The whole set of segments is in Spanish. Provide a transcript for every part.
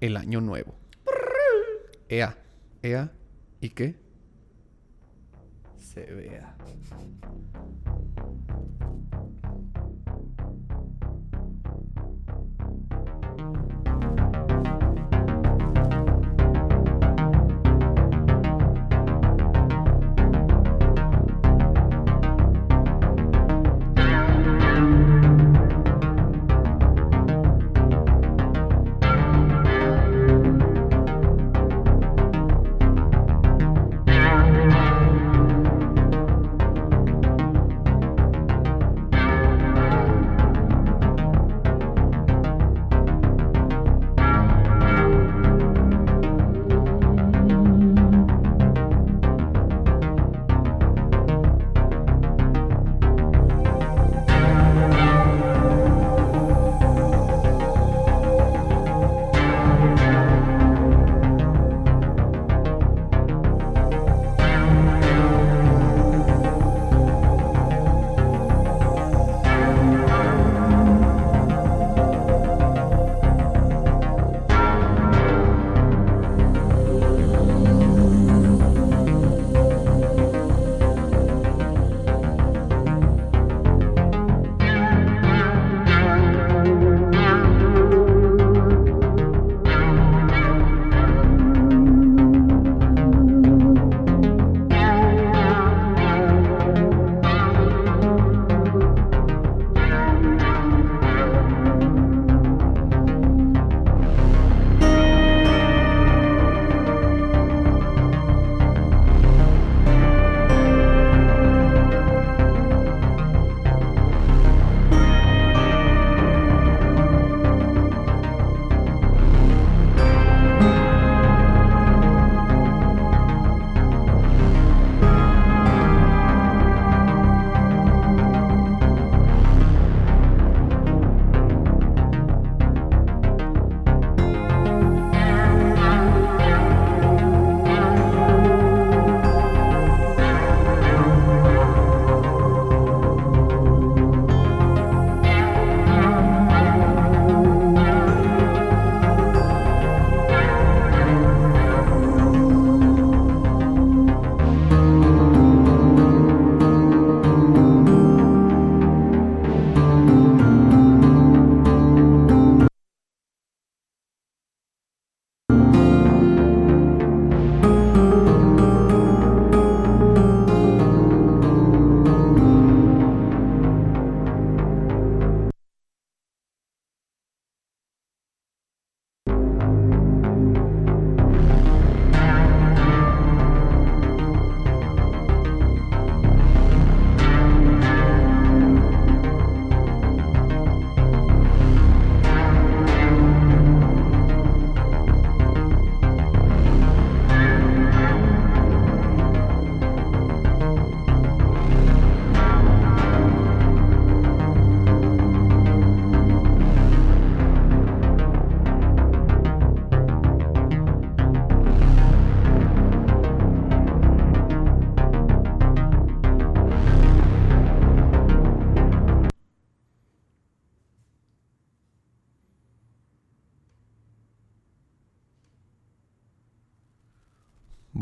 el año nuevo. Ea, ea, ¿y qué? Se vea.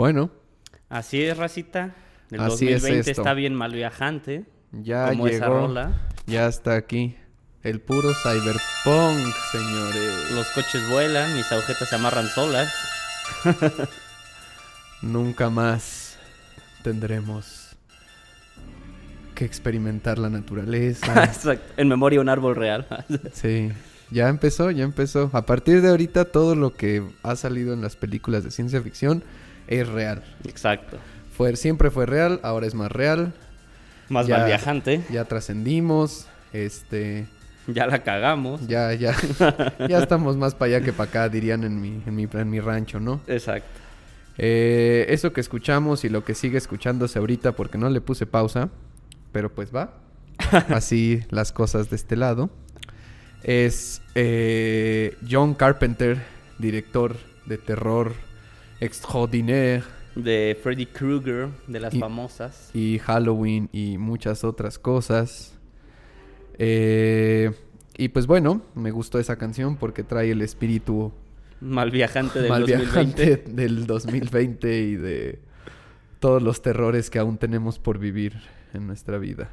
Bueno, Así es, racita. El Así es 2020 esto. está bien mal viajante. ya como esa llegó. rola. Ya está aquí. El puro cyberpunk, señores. Los coches vuelan, mis agujetas se amarran solas. Nunca más tendremos que experimentar la naturaleza. Exacto. En memoria un árbol real. sí, ya empezó, ya empezó. A partir de ahorita todo lo que ha salido en las películas de ciencia ficción es real. Exacto. Fue, siempre fue real, ahora es más real. Más Ya. mal viajante. Ya trascendimos, este, Ya la cagamos. ya, ya, ya estamos más para allá que para acá, dirían en mi, en mi, en mi rancho, ¿no? Exacto. Eh, eso que escuchamos y lo que sigue escuchándose ahorita porque no le puse pausa, pero pues va. Así las cosas de este lado. Es eh, John Carpenter, director de terror extraordinaire De Freddy Krueger, de las Y- famosas. y Halloween y muchas otras cosas. Eh, y pues bueno, me gustó esa canción porque trae el espíritu Mal viajante del mal 2020. viajante del 2020 y de todos los terrores que aún tenemos por vivir en nuestra vida.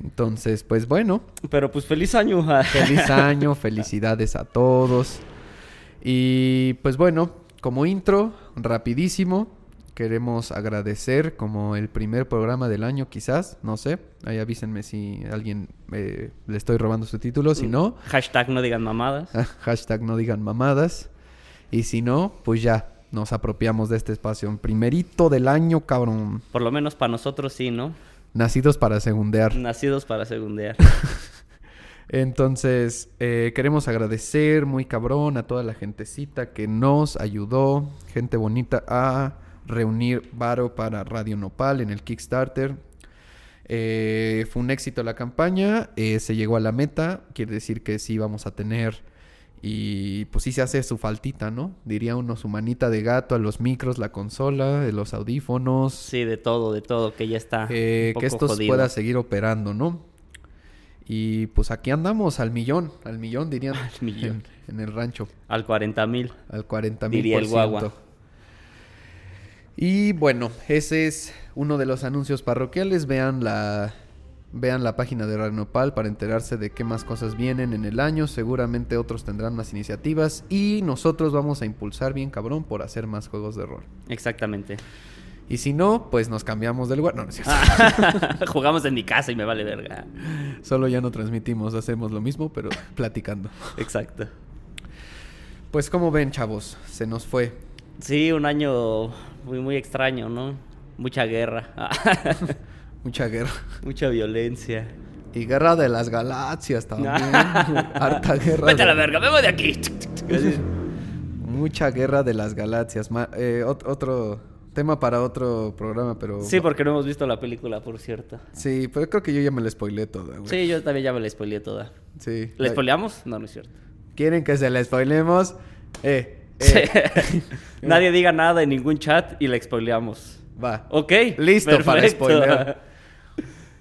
Entonces, pues bueno, Pero pues feliz año. feliz año, felicidades a todos. Y pues bueno, como intro, rapidísimo, queremos agradecer como el primer programa del año quizás, no sé, ahí avísenme si alguien eh, le estoy robando su título, si no, Hashtag no digan mamadas. Ah, Hashtag no digan mamadas. Y si no, pues ya nos apropiamos de este espacio. Primerito del año, cabrón. Por lo menos para nosotros sí, ¿no? Nacidos para segundear. Nacidos para segundear. Entonces, eh, queremos agradecer muy cabrón a toda la gentecita que nos ayudó, gente bonita, a reunir varo para Radio Nopal en el Kickstarter. Eh, fue un éxito la campaña, eh, se llegó a la meta, quiere decir que sí vamos a tener y pues sí se hace su faltita, ¿no? Diría uno su manita de gato a los micros, la consola, los audífonos, Sí, de todo, de todo, que ya está. eh, un que esto pueda seguir operando, ¿no? Y pues aquí andamos al millón, al millón dirían Al millón. En, en el rancho, Al 40 mil. al 40 mil Diría el guagua. Y bueno, ese es uno de los anuncios parroquiales. Vean la, vean la página de Ranopal para enterarse de qué más cosas vienen en el año. Seguramente otros tendrán más iniciativas. Y nosotros vamos a impulsar bien cabrón por hacer más juegos de rol. Exactamente. Y si no, pues nos cambiamos del lugar. No, no es cierto. Jugamos en mi casa y me vale verga. Solo ya no transmitimos, hacemos lo mismo, pero platicando. Exacto. Pues como ven, chavos, se nos fue. Sí, un año muy, muy extraño, ¿no? Mucha guerra. Mucha guerra. Mucha violencia. Y guerra de las galaxias también. Harta guerra. Vete a la verga, me voy de aquí. Mucha guerra de las galaxias. Ma- eh, ot- otro tema para otro programa, pero... Sí, porque no hemos visto la película, por cierto. Sí, pero creo que yo ya me la spoileé toda, güey. Sí, yo también ya me la spoileé toda. Sí. ¿La spoileamos? No, no es cierto. ¿Quieren que se la spoilemos? Eh, Sí. eh. Nadie diga nada en ningún chat y la spoileamos. Va. Ok. Listo para spoilear.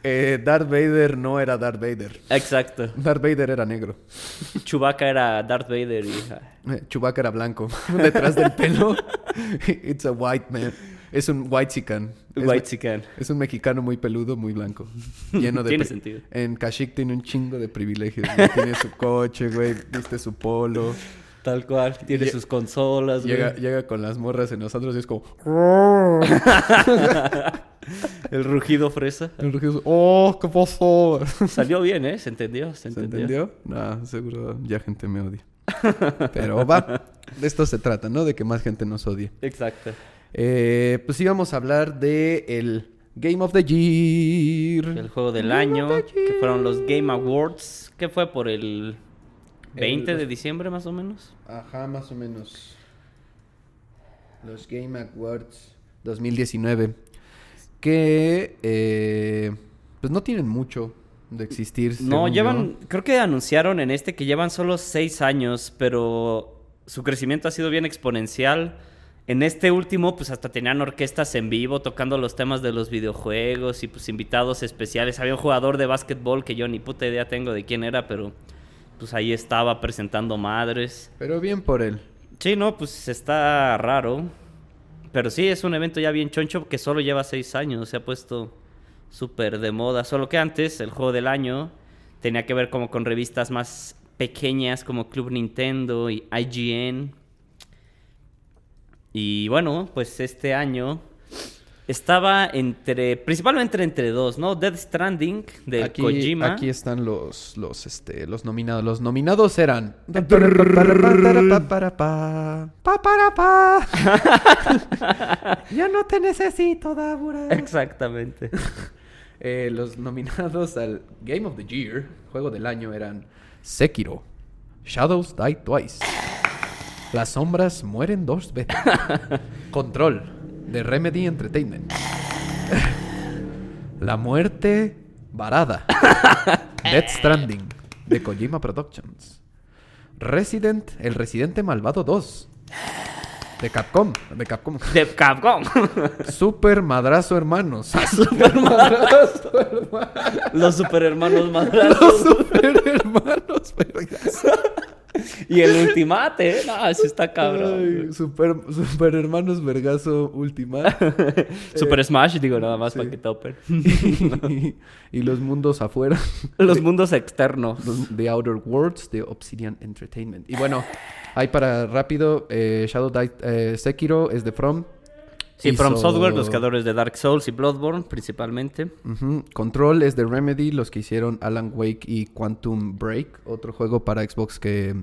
Eh, Darth Vader no era Darth Vader. Exacto. Darth Vader era negro. Chewbacca era Darth Vader y... Eh, Chewbacca era blanco. Detrás del pelo. It's a white man. Es un white chican. White chicken. es un mexicano muy peludo, muy blanco. Lleno de. Tiene sentido. En Kashyyyk tiene un chingo de privilegios. güey. Tiene su coche, güey. Viste su polo. Tal cual. Tiene Lle- sus consolas, güey. Llega, llega con las morras en nosotros y es como. El rugido fresa. El rugido ¡Oh, qué pasó! Salió bien, ¿eh? Se entendió, se ¿Se entendió. No, seguro ya gente me odia. Pero va. De esto se trata, ¿no? De que más gente nos odie. Exacto. Eh, pues íbamos a hablar de el Game of the Year. El juego del Game año, que fueron los. Game Awards, que fue por el 20 El- de diciembre más o menos. Ajá, más o menos. Los Game Awards 2019. Que eh, pues no tienen mucho de existir. No, llevan, yo. creo que anunciaron en este que llevan solo seis años, pero su crecimiento ha sido bien exponencial. En este último, pues hasta tenían orquestas en vivo tocando los temas de los videojuegos y pues invitados especiales. Había un jugador de básquetbol que yo ni puta idea tengo de quién era, pero pues ahí estaba presentando madres. Pero bien por él. Sí, no, pues está raro. Pero sí, es un evento ya bien choncho que solo lleva seis años. Se ha puesto súper de moda. Solo que antes, el juego del año tenía que ver como con revistas más pequeñas como Club Nintendo y IGN. Y bueno, pues este año estaba entre, principalmente entre dos, ¿no? Death Stranding de aquí, Kojima. aquí están los, los, este, los nominados. Los nominados eran. Ya no te necesito, Dabura. Exactamente. Eh, los nominados al Game of the Year, juego del año, eran Sekiro, Shadows Die Twice, Las sombras mueren dos veces, Control, de Remedy Entertainment, La muerte varada, Death Stranding, de Kojima Productions, Resident, El Residente Malvado 2, de Capcom, de Capcom, De Capcom. Super Madrazo Hermanos, Super Madrazo Hermanos. Los super hermanos Los madrazos. super hermanos. Y el Ultimate, ¿eh? No, eso está cabrón. Ay, super, super Hermanos Vergazo Ultimate. Super Smash, digo, nada más para que topen. y, y los mundos afuera. Los mundos externos. Los- The Outer Worlds de Obsidian Entertainment. Y bueno, hay para rápido, eh, Shadow Die, eh, Sekiro es de From. Sí, From Hizo- Software, los creadores de Dark Souls y Bloodborne, principalmente. Ujú. Control es de Remedy, los que hicieron Alan Wake y Quantum Break, otro juego para Xbox que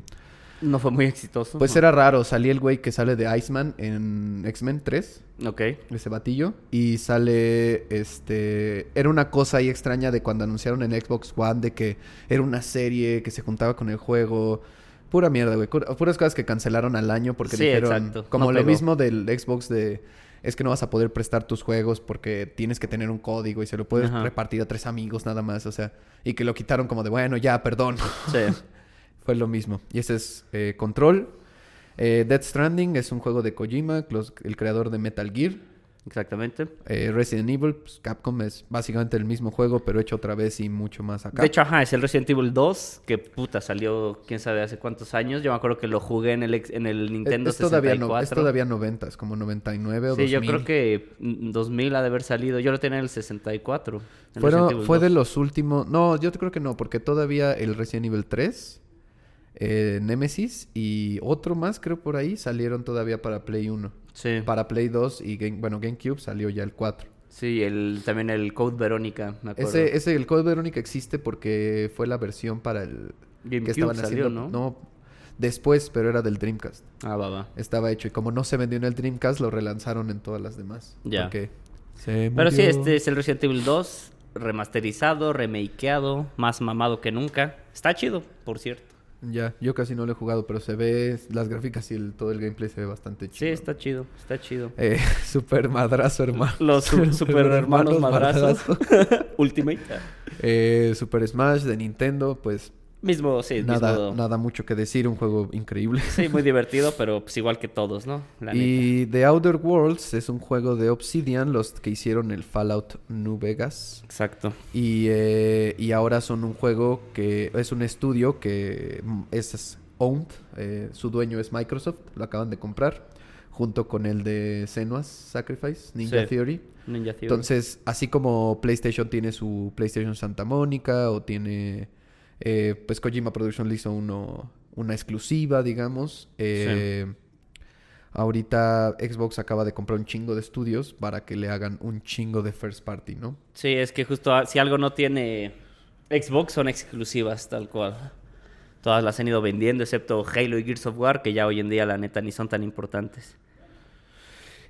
No fue muy exitoso. pues era raro, salía el güey que sale de Iceman en X-Men 3, Ok. ese batillo, y sale este era una cosa ahí extraña de cuando anunciaron en Xbox One de que era una serie que se juntaba con el juego. Pura mierda, güey. Puras cosas que cancelaron al año porque Sí, dijeron exacto. como No lo pegó. mismo del Xbox de es que no vas a poder prestar tus juegos porque tienes que tener un código y se lo puedes Ajá. repartir a tres amigos nada más, o sea, y que lo quitaron como de, bueno, ya, perdón. Sí. Fue lo mismo. Y ese es eh, Control. Eh, Death Stranding es un juego de Kojima, los- el creador de Metal Gear. Exactamente. Eh, Resident Evil, pues, Capcom es básicamente el mismo juego, pero hecho otra vez y mucho más acá. De hecho, ajá, es el Resident Evil 2, que puta salió quién sabe hace cuántos años. Yo me acuerdo que lo jugué en el, en el es, Nintendo es todavía, 64. no, es todavía 90, es como 99 o Sí, 2000. yo creo que mm, 2000 ha de haber salido. Yo lo tenía en el 64. el Fueron- fue de 2. los últimos... No, yo creo que no, porque todavía el Resident Evil 3, eh, Nemesis y otro más creo por ahí salieron todavía para Play 1. Sí. Para Play 2 y Game, bueno, GameCube salió ya el 4. Sí, el, también el Code Verónica, me acuerdo. Ese, ese, el Code Verónica existe porque fue la versión para el... GameCube que estaban salió, haciendo... ¿no? después, pero era del Dreamcast. Ah, va, va. Estaba hecho y como no se vendió en el Dreamcast, lo relanzaron en todas las demás. Ya. Porque se Pero sí, este es el Resident Evil 2, remasterizado, remakeado, más mamado que nunca. Está chido, por cierto. Ya, yo casi no lo he jugado, pero se ve... Las gráficas y el- todo el gameplay se ve bastante chido. Sí, está chido, está chido. Eh, super madrazo, hermano. Los su- super hermanos madrazos. madrazo. Ultimate. Eh, super Smash de Nintendo, pues Mismo, sí, nada, mismo- nada mucho que decir, un juego increíble. Sí, muy divertido, pero pues igual que todos, ¿no? La neta. Y The Outer Worlds es un juego de Obsidian, los que hicieron el Fallout New Vegas. Exacto. Y, eh, y ahora son un juego que es un estudio que mm, es owned, eh, su dueño es Microsoft, lo acaban de comprar, junto con el de Senua's Sacrifice, Ninja Sí. Theory. Ninja Theory. Entonces, así como PlayStation tiene su PlayStation Santa Mónica o tiene, eh, pues Kojima Production le hizo uno, una exclusiva, digamos. eh, Ahorita Xbox acaba de comprar un chingo de estudios para que le hagan un chingo de first party, ¿no? Sí, es que justo ah, si algo no tiene Xbox son exclusivas, tal cual. Todas las han ido vendiendo, excepto Halo y Gears of War, que ya hoy en día la neta ni son tan importantes.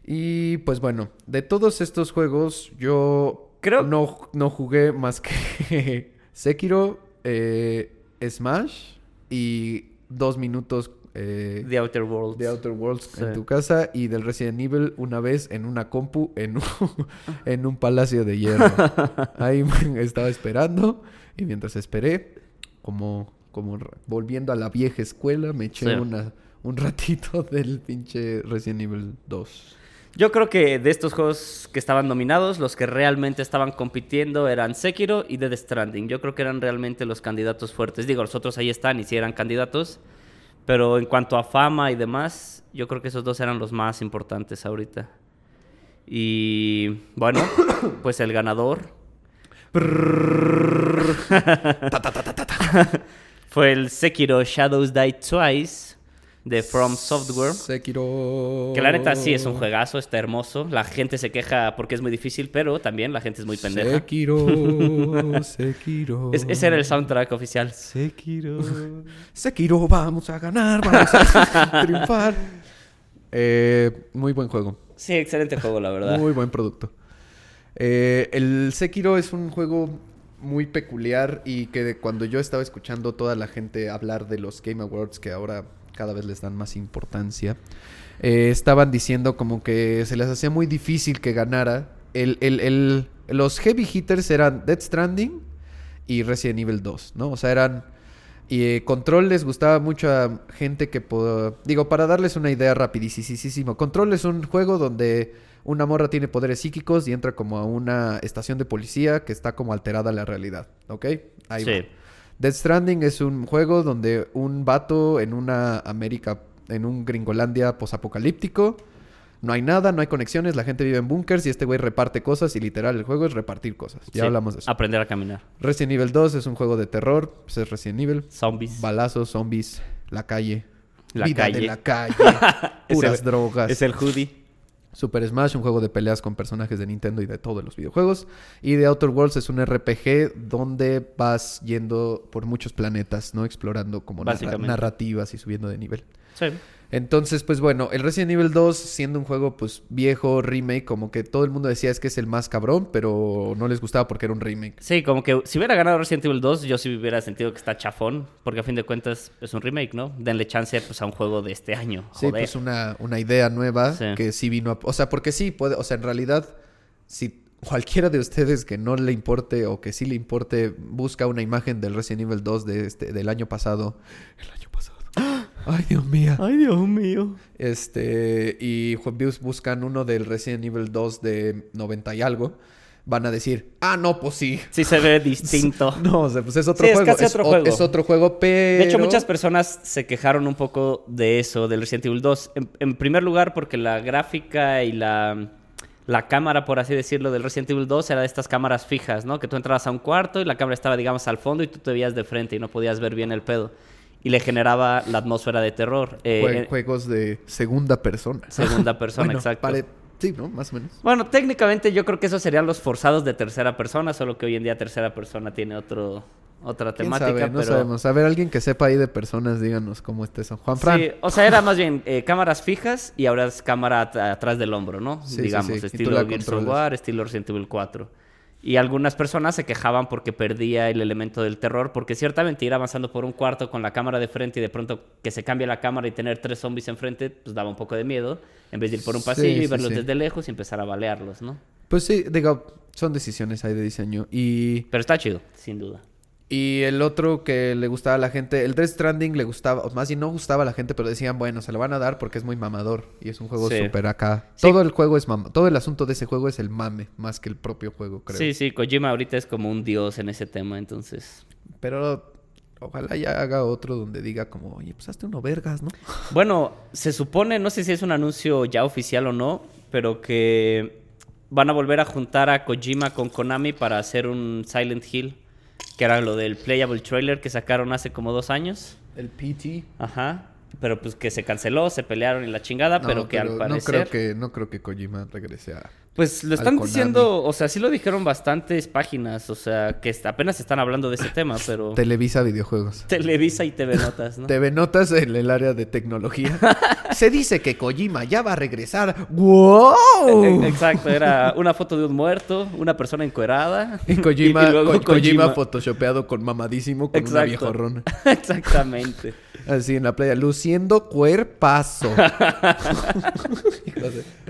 Y pues bueno, de todos estos juegos, yo Creo- no, no jugué más que Sekiro, eh, Smash y dos minutos eh, The Outer Worlds. de Outer Worlds Sí. en tu casa y del Resident Evil una vez en una compu en un, en un palacio de hierro. Ahí estaba esperando y mientras esperé, como, como volviendo a la vieja escuela, me eché Sí. una, un ratito del pinche Resident Evil 2. Yo creo que de estos juegos que estaban nominados, los que realmente estaban compitiendo eran Sekiro y Death Stranding. Yo creo que eran realmente los candidatos fuertes. Digo, los otros ahí están y sí eran candidatos. Pero en cuanto a fama y demás, yo creo que esos dos eran los más importantes ahorita. Y bueno, pues el ganador fue el Sekiro Shadows Die Twice de From Software. Sekiro. Que la neta sí es un juegazo, está hermoso. La gente se queja porque es muy difícil, pero también la gente es muy pendeja. Sekiro, Sekiro. Es- ese era el soundtrack oficial. Sekiro. Sekiro, vamos a ganar, vamos a triunfar. Eh, muy buen juego. Sí, excelente juego, la verdad. Muy buen producto. Eh, el Sekiro es un juego muy peculiar y que cuando yo estaba escuchando toda la gente hablar de los Game Awards, que ahora cada vez les dan más importancia, eh, estaban diciendo como que se les hacía muy difícil que ganara. El, el- el- los heavy hitters eran Dead Stranding y Resident Evil 2, ¿no? O sea, eran... Y eh, Control les gustaba mucho a gente que... Digo, para darles una idea rapidísimo. Control es un juego donde una morra tiene poderes psíquicos y entra como a una estación de policía que está como alterada a la realidad, ¿ok? Ahí Sí. va. Death Stranding es un juego donde un vato en una América, en un Gringolandia posapocalíptico, no hay nada, no hay conexiones, la gente vive en bunkers y este güey reparte cosas y literal el juego es repartir cosas. Ya Sí, hablamos de eso. Aprender a caminar. Resident Evil 2 es un juego de terror, pues es Resident Evil. Zombies. Balazos, zombies, la calle. La vida de calle. la calle. Es puras el- drogas. Es el hoodie. Super Smash, un juego de peleas con personajes de Nintendo y de todos los videojuegos. Y The Outer Worlds es un RPG donde vas yendo por muchos planetas, ¿no? Explorando como narrativas y subiendo de nivel. Sí. Entonces, pues bueno, el Resident Evil 2, siendo un juego pues viejo, remake, como que todo el mundo decía es que es el más cabrón, pero no les gustaba porque era un remake. Sí, como que si hubiera ganado Resident Evil 2, yo sí hubiera sentido que está chafón, porque a fin de cuentas es un remake, ¿no? Denle chance pues, a un juego de este año. Sí, Joder. pues una, una idea nueva Sí. que sí vino a... O sea, porque sí, puede... O sea, en realidad, si cualquiera de ustedes que no le importe o que sí le importe busca una imagen del Resident Evil 2 de este, del año pasado... El año pasado. Ay, Dios mío. Ay, Dios mío. Este... Y bus- buscan uno del Resident Evil 2 de 90 y algo. Van a decir, ah, no, pues sí. Sí se ve distinto. No, o sea, pues es otro Sí, es juego. casi otro o- juego. Es otro juego, pero... De hecho, muchas personas se quejaron un poco de eso, del Resident Evil 2. En, en primer lugar, porque la gráfica y la, la cámara, por así decirlo, del Resident Evil 2 era de estas cámaras fijas, ¿no? Que tú entrabas a un cuarto y la cámara estaba, digamos, al fondo y tú te veías de frente y no podías ver bien el pedo. Y le generaba la atmósfera de terror. Eh, jue- juegos de segunda persona. Segunda persona, Bueno, exacto. pare- Sí, ¿no? Más o menos. Bueno, técnicamente yo creo que esos serían los forzados de tercera persona, solo que hoy en día tercera persona tiene otro, otra ¿Quién temática. sabe? No pero... sabemos. A ver, alguien que sepa ahí de personas, díganos cómo está eso. Juan Fran. Sí, o sea, era más bien eh, cámaras fijas y ahora es cámara at- atrás del hombro, ¿no? Sí, Digamos, sí. Estilo Gears of. War, estilo Resident Evil 4. Y algunas personas se quejaban porque perdía el elemento del terror, porque ciertamente ir avanzando por un cuarto con la cámara de frente y de pronto que se cambie la cámara y tener tres zombies enfrente, pues daba un poco de miedo, en vez de ir por un Sí, pasillo y sí, verlos sí. desde lejos y empezar a balearlos, ¿no? Pues sí, digo, son decisiones ahí de diseño. Y, Pero está chido, sin duda. Y el otro que le gustaba a la gente, el Death Stranding le gustaba, o más bien no gustaba a la gente, pero decían, bueno, se lo van a dar porque es muy mamador. Y es un juego Sí. súper acá. Sí. Todo el juego es mama. Todo el asunto de ese juego es el mame, más que el propio juego, creo. Sí, sí, Kojima ahorita es como un dios en ese tema, entonces... Pero ojalá ya haga otro donde diga como, oye, pues hazte uno vergas, ¿no? Bueno, se supone, no sé si es un anuncio ya oficial o no, pero que van a volver a juntar a Kojima con Konami para hacer un Silent Hill, que era lo del playable trailer que sacaron hace como dos años. El PT. Ajá. Pero pues que se canceló, se pelearon y la chingada, No, pero que al no parecer... creo que no creo que Kojima regrese a Pues lo están diciendo, o sea, sí lo dijeron bastantes páginas, o sea, que apenas están hablando de ese tema, pero... Televisa Videojuegos. Televisa y TV Notas, ¿no? TV Notas en el área de tecnología. Se dice que Kojima ya va a regresar. ¡Wow! Eh, Exacto, era una foto de un muerto, una persona encuerada. Y Kojima, y luego Ko- Kojima photoshopeado con mamadísimo con una Exacto. viejorrona. Exactamente. Así en la playa, luciendo cuerpazo.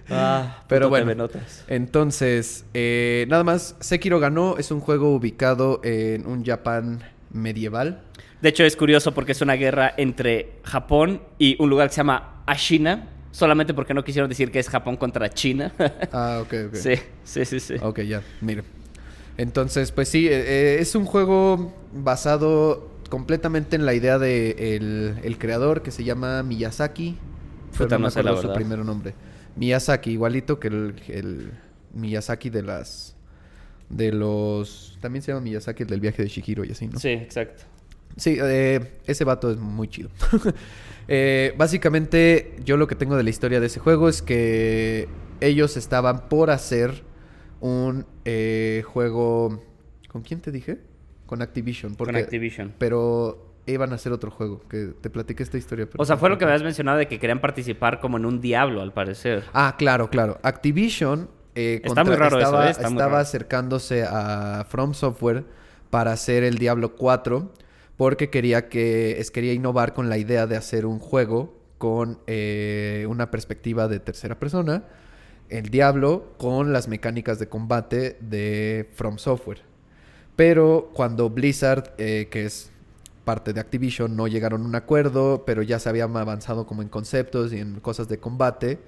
Ah, Pero bueno. TV Notas. Entonces, eh, nada más, Sekiro ganó. Es un juego ubicado en un Japón medieval. De hecho, es curioso porque es una guerra entre Japón y un lugar que se llama Ashina. Solamente porque no quisieron decir que es Japón contra China. Ah, ok, ok. Sí, sí, sí, sí. Ok, ya, mire. Entonces, pues sí, eh, eh, es un juego basado completamente en la idea de el, el creador que se llama Miyazaki. Pero no me acuerdo su primer nombre. Miyazaki, igualito que el, el Miyazaki de las... De los... También se llama Miyazaki el del viaje de Shihiro y así, ¿no? Sí, exacto. Sí, eh, ese vato es muy chido. Eh, básicamente, yo lo que tengo de la historia de ese juego es que ellos estaban por hacer un eh, juego... ¿Con quién te dije? Con Activision. Con porque- Activision. Pero iban a hacer otro juego, que te platiqué esta historia. pero O sea, fue lo que me habías mencionado de que querían participar como en un diablo, al parecer. Ah, claro, claro. Activision eh, Está muy raro eso, estaba, ¿eh? Está muy estaba raro. acercándose a From Software para hacer el Diablo 4 porque quería que es quería innovar con la idea de hacer un juego con eh, una perspectiva de tercera persona, el Diablo con las mecánicas de combate de From Software. Pero cuando Blizzard, eh, que es parte de Activision, no llegaron a un acuerdo, pero ya se habían avanzado como en conceptos y en cosas de combate,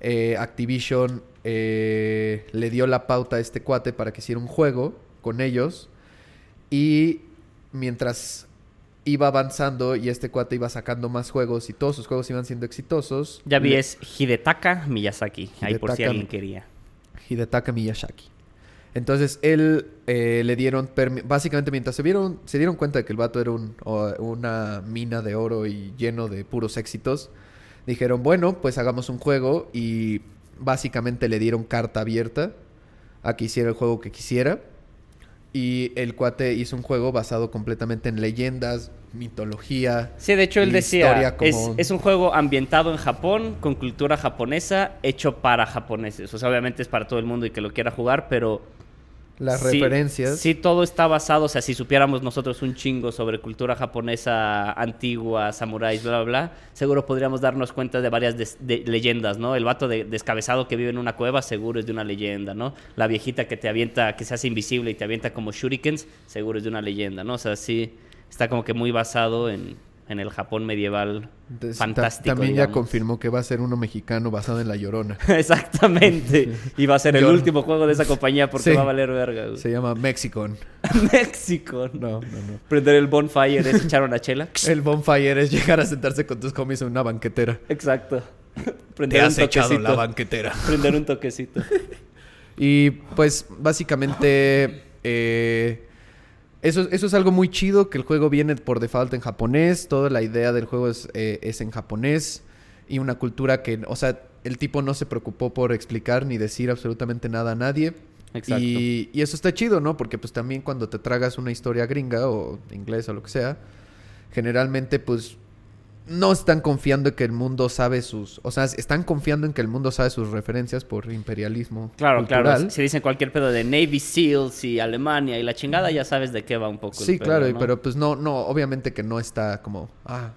eh, Activision eh, le dio la pauta a este cuate para que hiciera un juego con ellos y mientras iba avanzando y este cuate iba sacando más juegos y todos sus juegos iban siendo exitosos. Ya vi, le- es Hidetaka Miyazaki. Ahí por si Hidetaka alguien quería. Hidetaka Miyazaki. Entonces él eh, le dieron, básicamente mientras se vieron, se dieron cuenta de que el vato era un- una mina de oro y lleno de puros éxitos, dijeron, bueno, pues hagamos un juego y básicamente le dieron carta abierta a que hiciera el juego que quisiera. Y el cuate hizo un juego basado completamente en leyendas, mitología. Sí, de hecho él decía, historia es, como- es un juego ambientado en Japón, con cultura japonesa, hecho para japoneses. O sea, obviamente es para todo el mundo y que lo quiera jugar, pero... Las sí- referencias. Sí, todo está basado, o sea, si supiéramos nosotros un chingo sobre cultura japonesa antigua, samuráis, bla, bla, bla, seguro podríamos darnos cuenta de varias des- de- leyendas, ¿no? El vato de- descabezado que vive en una cueva, seguro es de una leyenda, ¿no? La viejita que te avienta, que se hace invisible y te avienta como shurikens, seguro es de una leyenda, ¿no? O sea, sí, está como que muy basado en, en el Japón medieval Entonces, fantástico. también ya confirmó que va a ser uno mexicano basado en La Llorona. Exactamente. Y va a ser el último juego de esa compañía porque Sí. va a valer verga. güey. Se llama Mexicon. México. No, no, no. Prender el bonfire es echar una chela. El bonfire es llegar a sentarse con tus homies en una banquetera. Exacto. Te Prender un has echado toquecito. la banquetera. Prender un toquecito. Y pues básicamente eh, eso, eso es algo muy chido, que el juego viene por default en japonés, toda la idea del juego es, eh, es en japonés y una cultura que, o sea, el tipo no se preocupó por explicar ni decir absolutamente nada a nadie. Exacto. Y, y eso está chido, ¿no? Porque pues también cuando te tragas una historia gringa o inglés o lo que sea, generalmente pues no están confiando en que el mundo sabe sus... O sea, están confiando en que el mundo sabe sus referencias por imperialismo Claro, cultural. claro. Si dicen cualquier pedo de Navy SEALs y Alemania y la chingada, ya sabes de qué va un poco. el Sí, pedo, claro, pero pues no, no, obviamente que no está como, ah,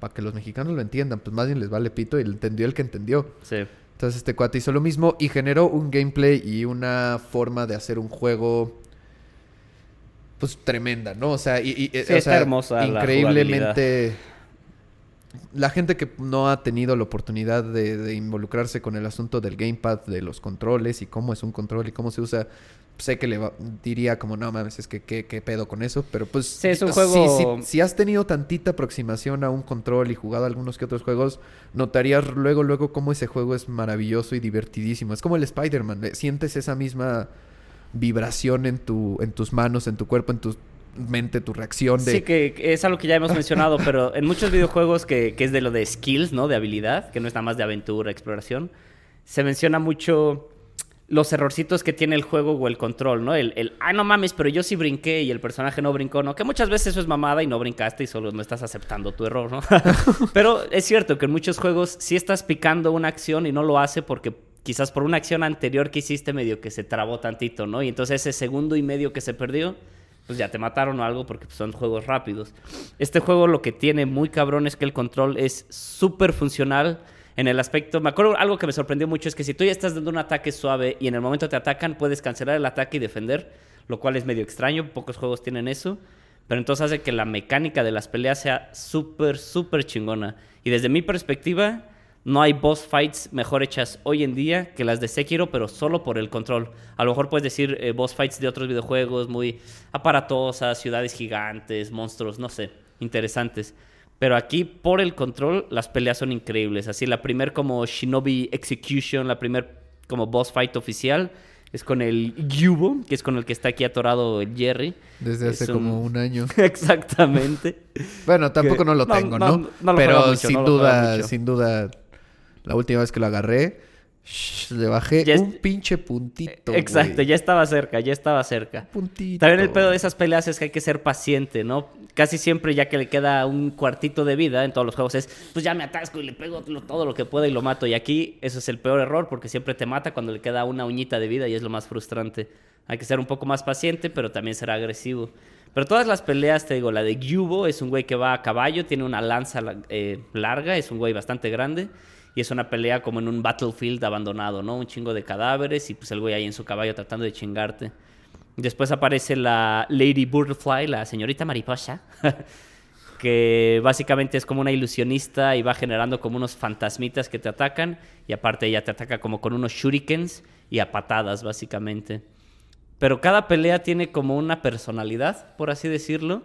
para que los mexicanos lo entiendan, pues más bien les vale pito y lo entendió el que entendió. Sí. Entonces este cuate hizo lo mismo y generó un gameplay y una forma de hacer un juego pues tremenda, ¿no? O sea, y, y- Sí, o está sea, hermosa increíblemente la gente que no ha tenido la oportunidad de, de involucrarse con el asunto del gamepad, de los controles y cómo es un control y cómo se usa, sé que le va- diría como, no mames, es que qué, qué pedo con eso, pero pues... Sí, es un si- juego- Si, si has tenido tantita aproximación a un control y jugado algunos que otros juegos, notarías luego, luego cómo ese juego es maravilloso y divertidísimo. Es como el Spider-Man, le- sientes esa misma vibración en, tu, en tus manos, en tu cuerpo, en tu mente, tu reacción de... Sí, que que es algo que ya hemos mencionado, pero en muchos videojuegos que, que es de lo de skills, ¿no? De habilidad, que no es nada más de aventura, exploración, se menciona mucho los errorcitos que tiene el juego o el control, ¿no? El, el ah, no mames, pero yo sí brinqué y el personaje no brincó, ¿no? Que muchas veces eso es mamada y no brincaste y solo no estás aceptando tu error, ¿no? pero es cierto que en muchos juegos sí estás picando una acción y no lo hace porque quizás por una acción anterior que hiciste medio que se trabó tantito, ¿no? Y entonces ese segundo y medio que se perdió, pues ya te mataron o algo porque son juegos rápidos. Este juego lo que tiene muy cabrón es que el control es súper funcional en el aspecto... Me acuerdo algo que me sorprendió mucho es que si tú ya estás dando un ataque suave y en el momento te atacan, puedes cancelar el ataque y defender, lo cual es medio extraño, pocos juegos tienen eso. Pero entonces hace que la mecánica de las peleas sea súper, súper chingona. Y desde mi perspectiva, no hay boss fights mejor hechas hoy en día que las de Sekiro, pero solo por el control. A lo mejor puedes decir eh, boss fights de otros videojuegos muy aparatosas, ciudades gigantes, monstruos, no sé, interesantes. Pero aquí, por el control, las peleas son increíbles. Así, la primer como Shinobi Execution, la primer como boss fight oficial, es con el Gyubo, que es con el que está aquí atorado el Jerry. Desde hace Es como un año. Exactamente. Bueno, tampoco Que- no lo tengo, no, ¿no? no lo Pero mucho, sin duda, sin duda, la última vez que lo agarré, shh, le bajé Ya es- un pinche puntito. Exacto, güey. ya estaba cerca, ya estaba cerca. Puntito. También el pedo de esas peleas es que hay que ser paciente, ¿no? Casi siempre ya que le queda un cuartito de vida en todos los juegos es, pues ya me atasco y le pego todo lo que pueda y lo mato. Y aquí eso es el peor error porque siempre te mata cuando le queda una uñita de vida y es lo más frustrante. Hay que ser un poco más paciente, pero también ser agresivo. Pero todas las peleas, te digo, la de Gyubo es un güey que va a caballo, tiene una lanza la- eh, larga, es un güey bastante grande. Y es una pelea como en un battlefield abandonado, ¿no? Un chingo de cadáveres y pues el güey ahí en su caballo tratando de chingarte. Después aparece la Lady Butterfly, la señorita mariposa, que básicamente es como una ilusionista y va generando como unos fantasmitas que te atacan y aparte ella te ataca como con unos shurikens y a patadas básicamente. Pero cada pelea tiene como una personalidad, por así decirlo.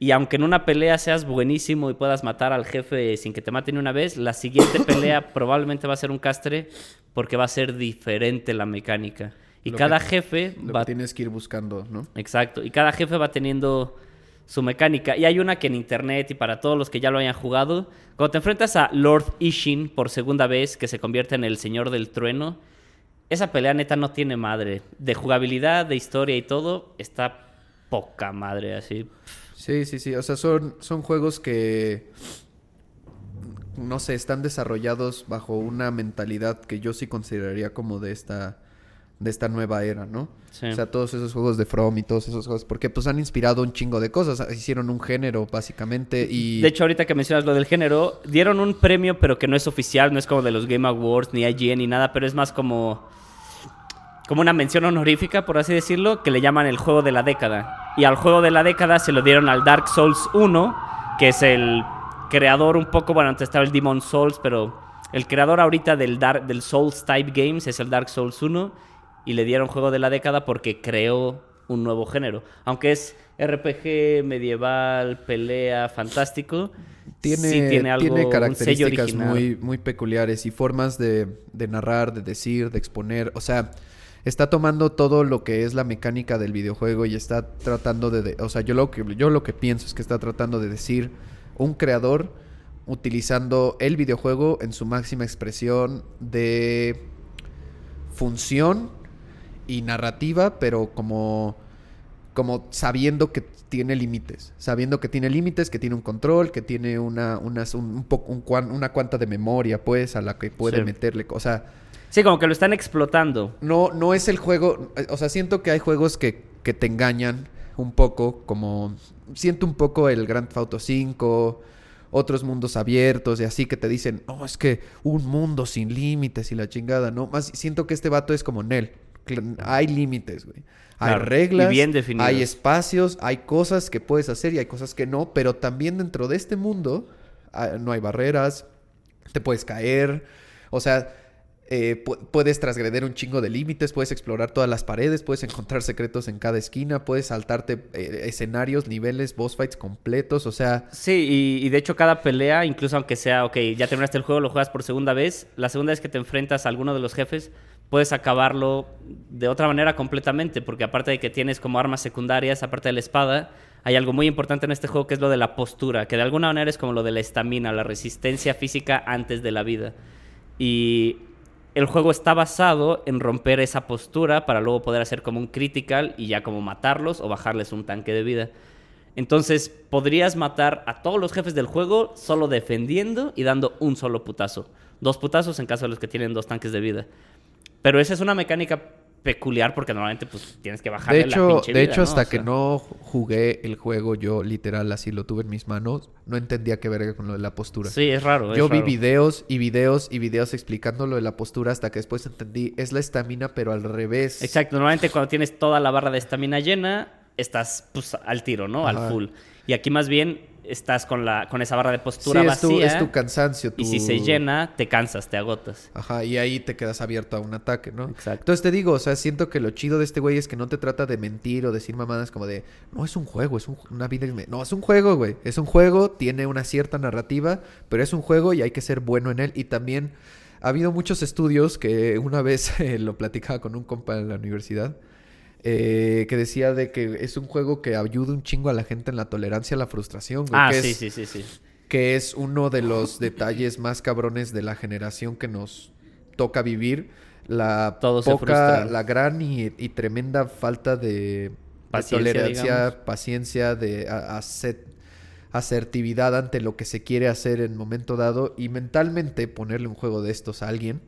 Y aunque en una pelea seas buenísimo y puedas matar al jefe sin que te maten una vez, la siguiente pelea probablemente va a ser un castre porque va a ser diferente la mecánica. Y Lo cada que- jefe Lo va... que tienes que ir buscando, ¿no? Exacto. Y cada jefe va teniendo su mecánica. Y hay una que en internet y para todos los que ya lo hayan jugado, cuando te enfrentas a Lord Ishin por segunda vez, que se convierte en el Señor del Trueno, esa pelea neta no tiene madre. De jugabilidad, de historia y todo, está poca madre así. Sí, sí, sí. O sea, son, son juegos que, no sé, están desarrollados bajo una mentalidad que yo sí consideraría como de esta, de esta nueva era, ¿no? Sí. O sea, todos esos juegos de From y todos esos juegos, porque pues han inspirado un chingo de cosas. Hicieron un género, básicamente, y... De hecho, ahorita que mencionas lo del género, dieron un premio, pero que no es oficial, no es como de los Game Awards, ni IGN, ni nada, pero es más como. Como una mención honorífica, por así decirlo, que le llaman el juego de la década. Y al juego de la década se lo dieron al Dark Souls 1, que es el creador un poco, bueno, antes estaba el Demon Souls, pero el creador ahorita del, Dark, del Souls Type Games es el Dark Souls 1, y le dieron juego de la década porque creó un nuevo género. Aunque es RPG, medieval, pelea, fantástico, Tiene, sí tiene algo, tiene características muy, muy peculiares y formas de, de narrar, de decir, de exponer. O sea, está tomando todo lo que es la mecánica del videojuego y está tratando de... de- o sea, yo lo, que, yo lo que pienso es que está tratando de decir un creador utilizando el videojuego en su máxima expresión de función y narrativa, pero como como sabiendo que tiene límites, sabiendo que tiene límites, que tiene un control, que tiene una unas- un, un una cuanta de memoria, pues, a la que puede Sí. meterle, o sea, Sí, como que lo están explotando. no no es el juego, o sea, siento que hay juegos que, que te engañan un poco, como siento un poco el Grand Theft Auto 5, otros mundos abiertos y así que te dicen, "No, es que un mundo sin límites y la chingada", no, más siento que este vato es como Nel. Hay límites, güey. Hay Claro, reglas, bien hay espacios, hay cosas que puedes hacer y hay cosas que no, pero también dentro de este mundo ah, no hay barreras, te puedes caer, o sea, eh, pu- puedes transgreder un chingo de límites, puedes explorar todas las paredes, puedes encontrar secretos en cada esquina, puedes saltarte eh, escenarios, niveles, boss fights completos, o sea, Sí, y, y de hecho cada pelea, incluso aunque sea, ok, ya terminaste el juego, lo juegas por segunda vez, la segunda vez que te enfrentas a alguno de los jefes, puedes acabarlo de otra manera completamente, porque aparte de que tienes como armas secundarias, aparte de la espada, hay algo muy importante en este juego que es lo de la postura, que de alguna manera es como lo de la estamina, la resistencia física antes de la vida. Y el juego está basado en romper esa postura para luego poder hacer como un critical y ya como matarlos o bajarles un tanque de vida. Entonces podrías matar a todos los jefes del juego solo defendiendo y dando un solo putazo. Dos putazos en caso de los que tienen dos tanques de vida. Pero esa es una mecánica peculiar porque normalmente pues tienes que bajarle de la hecho, pinche de vida, hecho ¿no? hasta O que no jugué el juego, yo literal así lo tuve en mis manos, no entendía qué verga con lo de la postura. Sí, es raro. Yo es vi raro. videos y videos y videos explicando lo de la postura hasta que después entendí, es la estamina pero al revés. Exacto, normalmente cuando tienes toda la barra de estamina llena, estás pues, al tiro, ¿no? Ajá. Al full. Y aquí más bien estás con, la, con esa barra de Sí, postura es tu, vacía. es tu cansancio. Y tu- si se llena, te cansas, te agotas. Ajá, y ahí te quedas abierto a un ataque, ¿no? Exacto. Entonces te digo, o sea, siento que lo chido de este güey es que no te trata de mentir o decir mamadas como de, no es un juego, es un- una vida. inme-". No, es un juego, güey. Es un juego, tiene una cierta narrativa, pero es un juego y hay que ser bueno en él. Y también ha habido muchos estudios que una vez eh, lo platicaba con un compa en la universidad. Eh, que decía de que es un juego que ayuda un chingo a la gente en la tolerancia a la frustración. güey, Ah, que sí, es- sí, sí, sí. que es uno de los detalles más cabrones de la generación que nos toca vivir. La Todos se poca, la gran y, y tremenda falta de, tolerancia, digamos. paciencia, de a- asertividad ante lo que se quiere hacer en momento dado y mentalmente ponerle un juego de estos a alguien.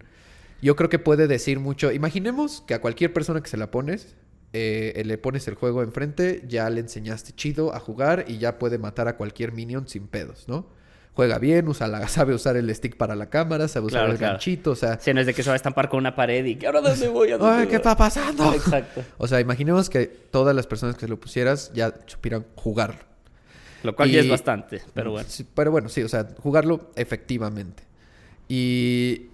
Yo creo que puede decir mucho. Imaginemos que a cualquier persona que se la pones, eh, le pones el juego enfrente, ya le enseñaste chido a jugar y ya puede matar a cualquier minion sin pedos, ¿no? Juega bien, usa la, sabe usar el stick para la cámara, sabe usar Claro, el claro. ganchito, o sea, Sí, no es de que se va a estampar con una pared y que ahora dónde voy a dónde ¡ay, voy?" qué está pasando! Exacto. O sea, imaginemos que todas las personas que lo pusieras ya supieran jugarlo. Lo cual ya es bastante, pero bueno. Pero bueno, sí, o sea, jugarlo efectivamente. Y,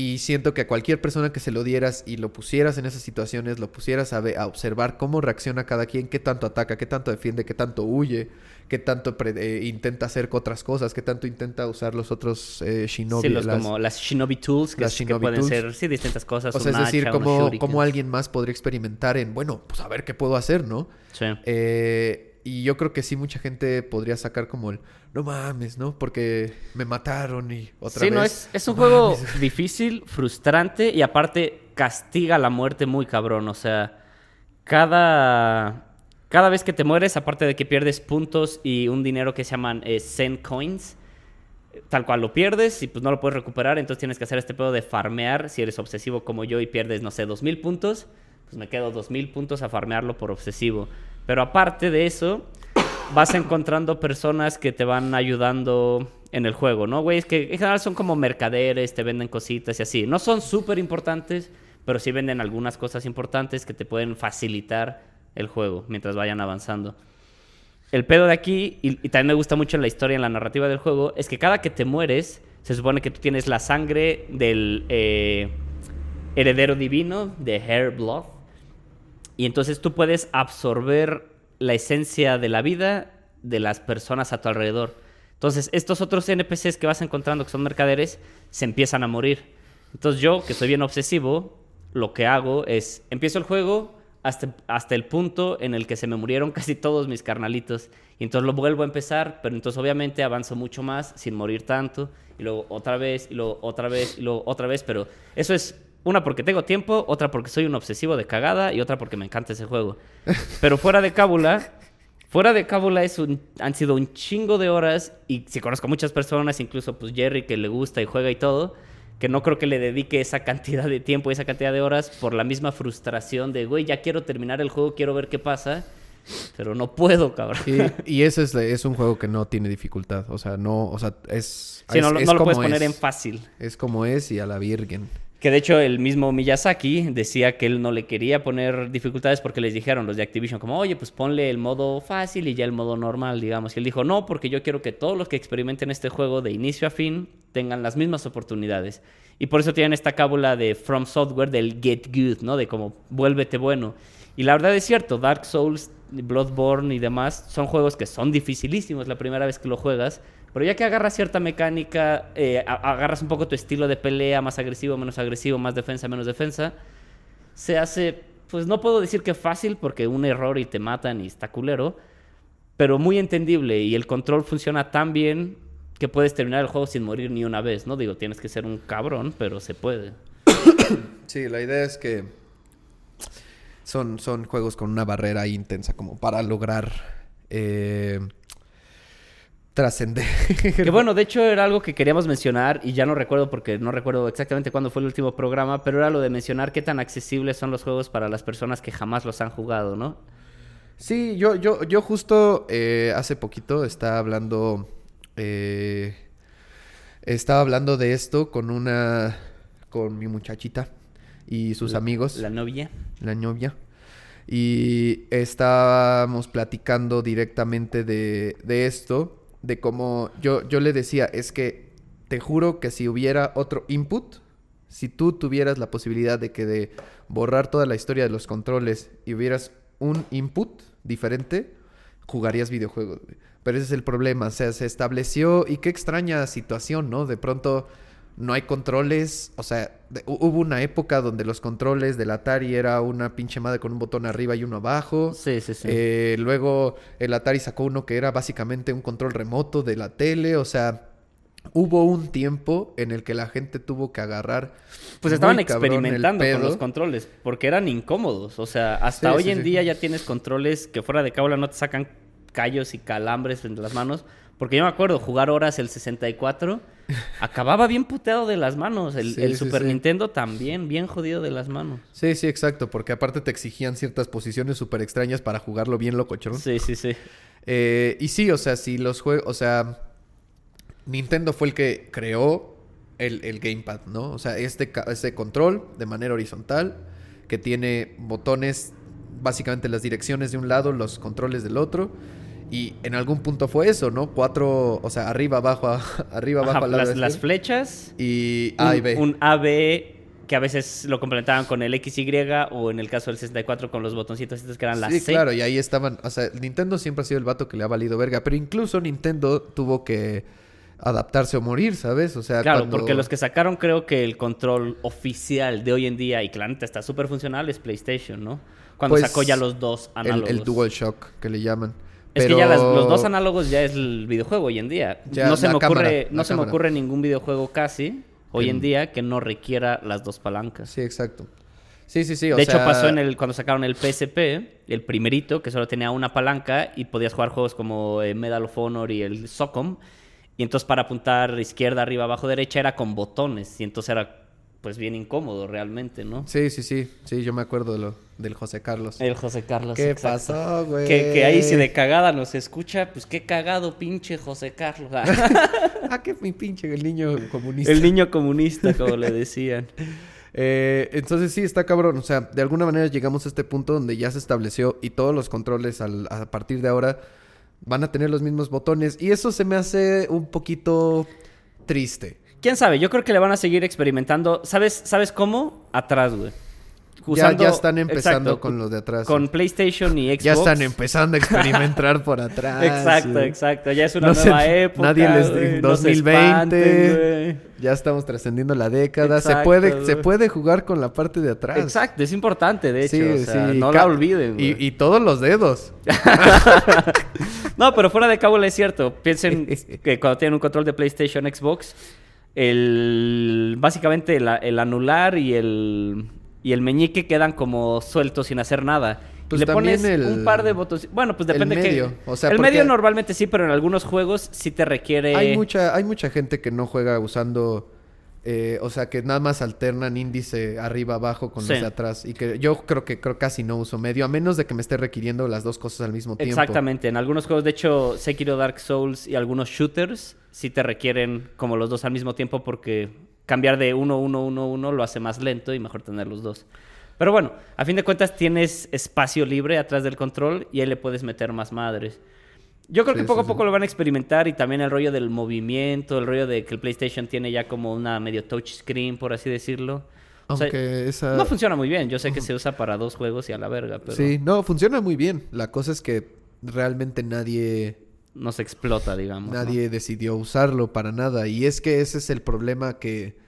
y siento que a cualquier persona que se lo dieras y lo pusieras en esas situaciones, lo pusieras a, a observar cómo reacciona cada quien, qué tanto ataca, qué tanto defiende, qué tanto huye, qué tanto eh, intenta hacer otras cosas, qué tanto intenta usar los otros eh, shinobi. Sí, como las shinobi tools, que, pueden ser sí, distintas cosas. O sea, es decir, cómo, cómo alguien más podría experimentar en, bueno, pues a ver qué puedo hacer, ¿no? Sí. Eh, y yo creo que sí, mucha gente podría sacar como el, no mames, ¿no? Porque me mataron y otra vez. Sí, no, es, es un juego difícil, frustrante y aparte castiga la muerte muy cabrón. O sea, cada, cada vez que te mueres, aparte de que pierdes puntos y un dinero que se llaman eh, Zen Coins, tal cual lo pierdes y pues no lo puedes recuperar, entonces tienes que hacer este pedo de farmear. Si eres obsesivo como yo y pierdes, no sé, dos mil puntos, pues me quedo dos mil puntos a farmearlo por obsesivo. Pero aparte de eso, vas encontrando personas que te van ayudando en el juego, ¿no, güey? Es que en general son como mercaderes, te venden cositas y así. No son súper importantes, pero sí venden algunas cosas importantes que te pueden facilitar el juego mientras vayan avanzando. El pedo de aquí, y, también me gusta mucho la historia, en la narrativa del juego, es que cada que te mueres, se supone que tú tienes la sangre del eh, heredero divino de Hair Blood y entonces tú puedes absorber la esencia de la vida de las personas a tu alrededor. Entonces, estos otros NPCs que vas encontrando que son mercaderes se empiezan a morir. Entonces, yo, que soy bien obsesivo, lo que hago es empiezo el juego hasta, hasta el punto en el que se me murieron casi todos mis carnalitos. Y entonces lo vuelvo a empezar, pero entonces obviamente avanzo mucho más sin morir tanto. Y luego otra vez, y luego otra vez, y luego otra vez. Pero eso es una porque tengo tiempo, otra porque soy un obsesivo de cagada y otra porque me encanta ese juego. Pero fuera de Cábula, fuera de Cábula es un, han sido un chingo de horas y si conozco a muchas personas, incluso pues Jerry que le gusta y juega y todo, que no creo que le dedique esa cantidad de tiempo y esa cantidad de horas por la misma frustración de, güey, ya quiero terminar el juego, quiero ver qué pasa. Pero no puedo, cabrón. Y, ese es, es, un juego que no tiene dificultad. O sea, no, o sea, es. Sí, no, lo puedes poner en fácil. Es como es y a la virgen. Que de hecho el mismo Miyazaki decía que él no le quería poner dificultades porque les dijeron los de Activision como, oye, pues ponle el modo fácil y ya el modo normal, digamos. Y él dijo, no, porque yo quiero que todos los que experimenten este juego de inicio a fin tengan las mismas oportunidades. Y por eso tienen esta cábula de From Software del Get Good, ¿no? De como, vuélvete bueno. Y la verdad es cierto, Dark Souls, Bloodborne y demás son juegos que son dificilísimos la primera vez que lo juegas pero ya que agarras cierta mecánica, eh, agarras un poco tu estilo de pelea, más agresivo, menos agresivo, más defensa, menos defensa, se hace, pues no puedo decir que fácil porque un error y te matan y está culero, pero muy entendible y el control funciona tan bien que puedes terminar el juego sin morir ni una vez, ¿no? Digo, tienes que ser un cabrón, pero se puede. Sí, la idea es que son, son juegos con una barrera intensa como para lograr... Eh, trascender. que bueno, de hecho era algo que queríamos mencionar y ya no recuerdo porque no recuerdo exactamente cuándo fue el último programa, pero era lo de mencionar qué tan accesibles son los juegos para las personas que jamás los han jugado, ¿no? Sí, yo, yo, yo justo eh, hace poquito estaba hablando, eh, estaba hablando de esto con una, con mi muchachita y sus amigos. La novia. La novia. Y estábamos platicando directamente de, de esto de cómo yo, yo le decía, es que te juro que si hubiera otro input, si tú tuvieras la posibilidad de que de borrar toda la historia de los controles y hubieras un input diferente, jugarías videojuegos. Pero ese es el problema, o sea, se estableció y qué extraña situación, ¿no? De pronto no hay controles, o sea, hubo una época donde los controles del Atari era una pinche madre con un botón arriba y uno abajo. Sí, sí, sí. Eh, luego el Atari sacó uno que era básicamente un control remoto de la tele, o sea, hubo un tiempo en el que la gente tuvo que agarrar. Pues estaban experimentando con los controles, porque eran incómodos. O sea, hasta hoy en día ya tienes controles que fuera de cábula no te sacan callos y calambres entre las manos. Porque yo me acuerdo jugar horas el 64, acababa bien puteado de las manos. El, Super Nintendo también, bien jodido de las manos. Sí, sí, exacto. Porque aparte te exigían ciertas posiciones súper extrañas para jugarlo bien locochón. Sí, sí, sí. Eh, y sí, o sea, si los juegos, o sea, Nintendo fue el que creó el, el gamepad, ¿no? O sea, este, este control de manera horizontal que tiene botones, básicamente las direcciones de un lado, los controles del otro y en algún punto fue eso, ¿no? Cuatro, o sea, arriba, abajo, arriba, abajo, las, las, flechas. Y A y B. Un A, B, que a veces lo complementaban con el XY o en el caso del 64 con los botoncitos estos que eran las Sí, C. claro, y ahí estaban. O sea, Nintendo siempre ha sido el vato que le ha valido verga. Pero incluso Nintendo tuvo que adaptarse o morir, ¿sabes? O sea, Claro, cuando- porque los que sacaron creo que el control oficial de hoy en día y que la neta está súper funcional es PlayStation, ¿no? Cuando Pues, sacó ya los dos el, análogos. el DualShock que le llaman. Es que ya las- los dos análogos ya es el videojuego hoy en día. Ya, no se, me ocurre, no se me ocurre ningún videojuego casi hoy en día que no requiera las dos palancas. Sí, exacto. Sí, sí, sí. o de hecho, pasó en el cuando sacaron el PSP, el primerito, que solo tenía una palanca y podías jugar juegos como eh, Medal of Honor y el Socom. Y entonces para apuntar izquierda, arriba, abajo, derecha era con botones. Y entonces era pues bien incómodo realmente, ¿no? Sí, sí, sí. Sí, yo me acuerdo de lo, del José Carlos. El José Carlos. ¿Qué exacto. pasó, güey? Que, que ahí si de cagada nos escucha, pues qué cagado pinche José Carlos. ah, qué mi pinche, el niño comunista. el niño comunista, como le decían. Eh, entonces sí, está cabrón. O sea, de alguna manera llegamos a este punto donde ya se estableció y todos los controles al- a partir de ahora van a tener los mismos botones. Y eso se me hace un poquito triste. ¿Quién sabe? Yo creo que le van a seguir experimentando. ¿Sabes, ¿sabes cómo? Atrás, güey. Ya, Usando- ya están empezando exacto, con los de atrás. Con. PlayStation y Xbox. Ya están empezando a experimentar por atrás. Exacto, güey. exacto. Ya es una No nueva época. nadie les- güey, no se 2020. espanten, güey. Ya estamos trascendiendo la década. Exacto, se puede, güey. se puede jugar con la parte de atrás. Exacto, es importante, de hecho. Sí, o sea, sí. No la olviden. güey. Y, y todos los dedos. No, pero fuera de cabo es cierto. Piensen que cuando tienen un control de PlayStation, Xbox, el básicamente el, el anular y el y el meñique quedan como sueltos sin hacer nada. Y Pues le pones el- un par de botones. Bueno, pues el depende que medio, o sea, el medio normalmente sí, pero en algunos juegos sí te requiere Hay mucha, hay mucha gente que no juega usando, eh, o sea, que nada más alternan índice arriba abajo con Sí. los de atrás y que yo creo que creo casi no uso medio a menos de que me esté requiriendo las dos cosas al mismo tiempo. Exactamente, en algunos juegos, de hecho, Sekiro Dark Souls y algunos shooters sí te requieren como los dos al mismo tiempo porque cambiar de 1, 1, 1, 1 lo hace más lento y mejor tener los dos. Pero bueno, a fin de cuentas tienes espacio libre atrás del control y ahí le puedes meter más madres. Yo creo Sí, que poco sí, a poco sí. lo van a experimentar y también el rollo del movimiento, el rollo de que el PlayStation tiene ya como una medio touchscreen, por así decirlo. O sea, Aunque esa no funciona muy bien. Yo sé que se usa para dos juegos y a la verga, pero Sí, no, funciona muy bien. La cosa es que realmente nadie no se explota, digamos. ¿no? nadie decidió usarlo para nada y es que ese es el problema que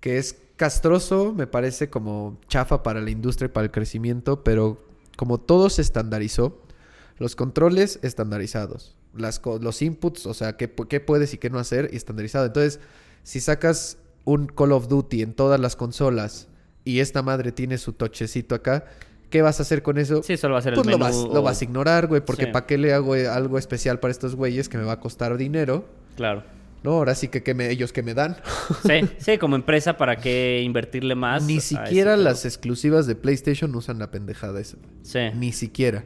que es castroso, me parece como chafa para la industria y para el crecimiento, pero como todo se estandarizó, los controles estandarizados, las co- los inputs, o sea, qué, pu- qué puedes y qué no hacer, estandarizado. Entonces, si sacas un Call of Duty en todas las consolas y esta madre tiene su tochecito acá, ¿qué vas a hacer con eso? Sí, solo va a ser Pues el lo menú. vas, lo vas a ignorar, güey, porque Sí. ¿para qué le hago eh, algo especial para estos güeyes que me va a costar dinero? Claro. No, ahora sí que, que me, ellos que me dan. Sí, sí, como empresa, ¿para qué invertirle más? Ni siquiera las exclusivas de PlayStation usan la pendejada esa. Sí. Ni siquiera.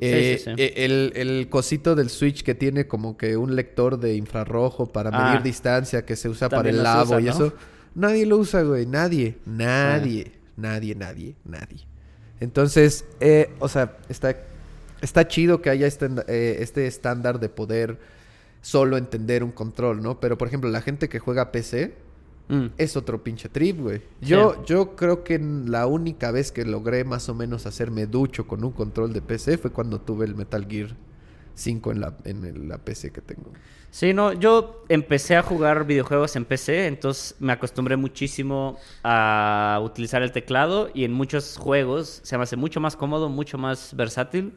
Eh, sí, sí. eh, El, el cosito del Switch que tiene como que un lector de infrarrojo para Ah. medir distancia que se usa para el usan, y ¿no? eso. Nadie lo usa, güey. Nadie. Nadie. Nadie, nadie, nadie. Entonces, eh, o sea, está, está chido que haya este, eh, este estándar de poder solo entender un control, ¿no? Pero, por ejemplo, la gente que juega PC, Mm. es otro pinche trip, güey. Yo, yo creo que la única vez que logré más o menos hacerme ducho con un control de PC fue cuando tuve el Metal Gear 5 en la, en la PC que tengo. Sí, no, yo empecé a jugar videojuegos en PC, entonces me acostumbré muchísimo a utilizar el teclado y en muchos juegos se me hace mucho más cómodo, mucho más versátil,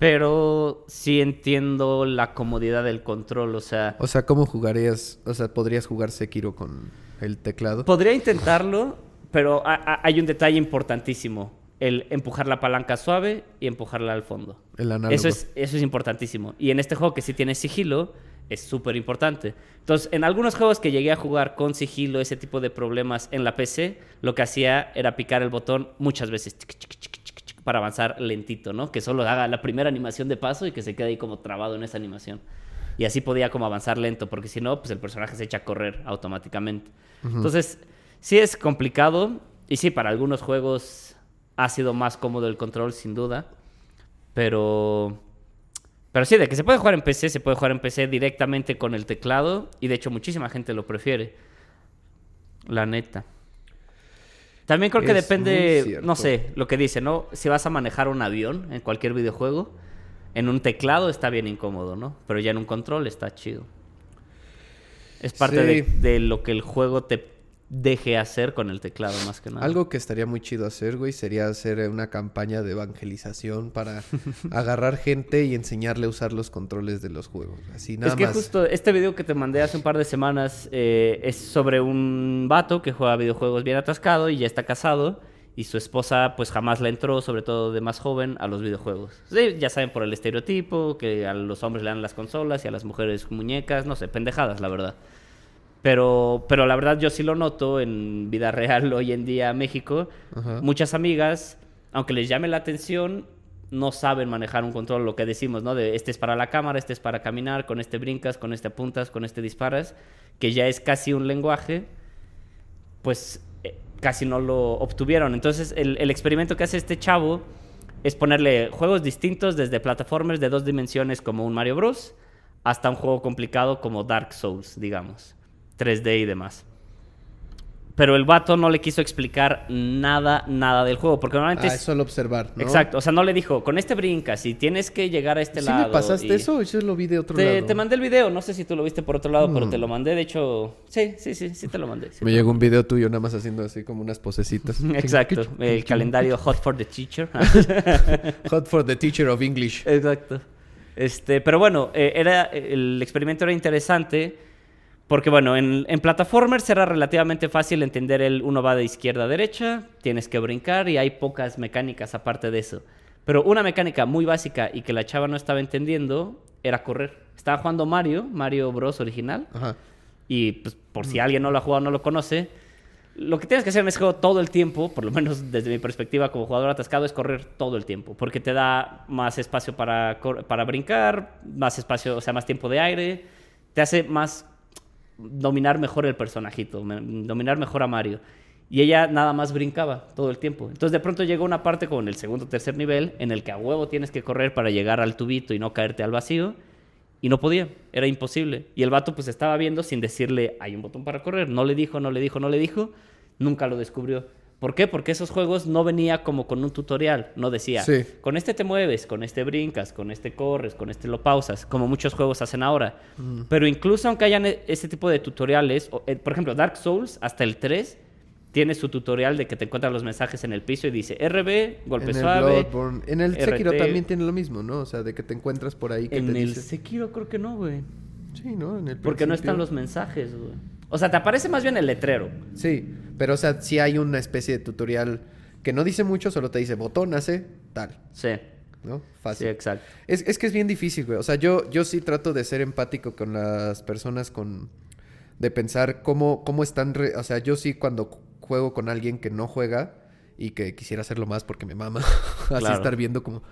pero sí entiendo la comodidad del control, o sea, O sea, ¿cómo jugarías? O sea, ¿podrías jugar Sekiro con el teclado? podría intentarlo, pero ha- ha- hay un detalle importantísimo, el empujar la palanca suave y empujarla al fondo. El análogo. Eso es, eso es importantísimo. Y en este juego que sí tiene sigilo, es súper importante. Entonces, en algunos juegos que llegué a jugar con sigilo, ese tipo de problemas en la PC, lo que hacía era picar el botón muchas veces chic, chic, chic, para avanzar lentito, ¿no? Que solo haga la primera animación de paso y que se quede ahí como trabado en esa animación. Y así podía como avanzar lento, porque si no, pues el personaje se echa a correr automáticamente. Entonces, sí es complicado. Y sí, para algunos juegos ha sido más cómodo el control, sin duda. Pero. Pero sí, de que se puede jugar en PC, se puede jugar en PC directamente con el teclado. Y de hecho, muchísima gente lo prefiere. La neta. También creo que Es depende, no sé, lo que dice, ¿no? Si vas a manejar un avión en cualquier videojuego, en un teclado está bien incómodo, ¿no? Pero ya en un control está chido. Es parte de lo que el juego te deje hacer con el teclado, más que nada. Algo que estaría muy chido hacer, güey, sería hacer una campaña de evangelización para agarrar gente y enseñarle a usar los controles de los juegos. Así nada es que más. justo este video que te mandé hace un par de semanas eh, es sobre un vato que juega videojuegos bien atascado y ya está casado. Y su esposa pues jamás le entró, sobre todo de más joven, a los videojuegos. Sí, ya saben por el estereotipo, que a los hombres le dan las consolas y a las mujeres muñecas, no sé, pendejadas, la verdad. Pero, pero la verdad yo sí lo noto en vida real hoy en día México. Ajá. Muchas amigas, aunque les llame la atención, no saben manejar un control, lo que decimos, ¿no? De este es para la cámara, este es para caminar, con este brincas, con este apuntas, con este disparas, que ya es casi un lenguaje, pues eh, casi no lo obtuvieron. Entonces el, el experimento que hace este chavo es ponerle juegos distintos desde plataformas de dos dimensiones como un Mario Bros. hasta un juego complicado como Dark Souls, digamos. 3D y demás. Pero el vato no le quiso explicar nada, nada del juego. Porque normalmente Ah, es... solo observar, ¿no? Exacto, o sea, no le dijo, con este brincas y tienes que llegar a este ¿Sí lado. me pasaste y- eso? Yo lo vi de otro Te, lado. te mandé el video, no sé si tú lo viste por otro lado, pero Mm. te lo mandé, de hecho... Sí, sí, sí, sí te lo mandé. sí Me llegó un video tuyo nada más haciendo así como unas posecitas. Exacto, el calendario Hot for the Teacher. Hot for the teacher of English. Exacto. Este, pero bueno, eh, era, el experimento era interesante porque, bueno, en, en plataformers era relativamente fácil entender el uno va de izquierda a derecha, tienes que brincar y hay pocas mecánicas aparte de eso. Pero una mecánica muy básica y que la chava no estaba entendiendo era correr. Estaba jugando Mario, Mario Bros. original, Ajá. y pues, por si alguien no lo ha jugado no lo conoce, lo que tienes que hacer en ese juego todo el tiempo, por lo menos desde mi perspectiva como jugador atascado, es correr todo el tiempo. Porque te da más espacio para, para brincar, más espacio, o sea, más tiempo de aire, te hace más dominar mejor el personajito, dominar mejor a Mario. Y ella nada más brincaba todo el tiempo. Entonces de pronto llegó una parte como en el segundo o tercer nivel en el que a huevo tienes que correr para llegar al tubito y no caerte al vacío. Y no podía, era imposible. Y el vato pues estaba viendo sin decirle, hay un botón para correr. No le dijo, no le dijo, no le dijo. Nunca lo descubrió. ¿Por qué? Porque esos juegos no venía como con un tutorial. No decía, Sí. con este te mueves, con este brincas, con este corres, con este lo pausas, como muchos juegos hacen ahora. Pero incluso aunque hayan e- ese tipo de tutoriales, o, eh, por ejemplo, Dark Souls, hasta el 3, tiene su tutorial de que te encuentran los mensajes en el piso y dice RB, golpe en el suave. Bloodborne. En el Sekiro RT. también tiene lo mismo, ¿no? O sea, de que te encuentras por ahí que En te el dice... Sekiro creo que no, güey. Sí, ¿no? En el Porque no están los mensajes, güey. O sea, te aparece más bien el letrero. Sí, pero o sea, sí hay una especie de tutorial que no dice mucho, solo te dice botón hace tal, Sí, ¿no? sí, Fácil. exacto. Es, es que es bien difícil, güey. O sea, yo, yo sí trato de ser empático con las personas, con... De pensar cómo, cómo están... re- O sea, yo sí cuando cu- juego con alguien que no juega y que quisiera hacerlo más porque me mama. Así Claro. estar viendo como...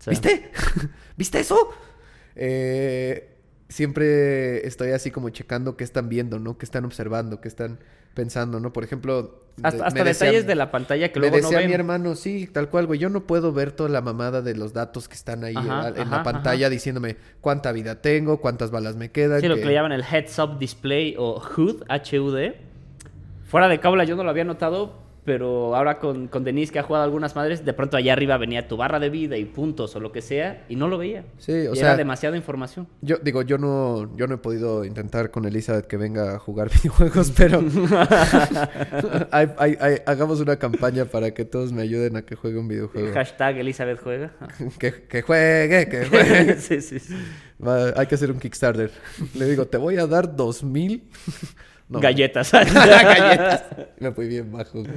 Sí. ¿Viste? ¿Viste eso? Eh, siempre estoy así como checando qué están viendo, ¿no? Qué están observando, qué están pensando, ¿no? Por ejemplo... Hasta, de- hasta me decía- detalles de la pantalla que me luego no decía ven. mi hermano, sí, tal cual, güey. Yo no puedo ver toda la mamada de los datos que están ahí Ajá, en, en ajá, la pantalla diciéndome cuánta vida tengo, cuántas balas me quedan. Sí, lo que- que le llaman el Heads Up Display o HUD, H-U-D. Fuera de cábula yo no lo había notado, pero ahora con, con Denise que ha jugado algunas madres, de pronto allá arriba venía tu barra de vida y puntos o lo que sea, y no lo veía. Sí, o Y sea, era demasiada información. yo digo, yo no, yo no he podido intentar con Elizabeth que venga a jugar videojuegos, pero Hay- hay- hay- hagamos una campaña para que todos me ayuden a que juegue un videojuego. Hashtag Elizabeth juega. que, que juegue, que juegue. sí, sí, sí. Va, hay que hacer un Kickstarter. Le digo, te voy a dar dos mil. No, Galletas. Galletas. Me fui bien bajo. güey.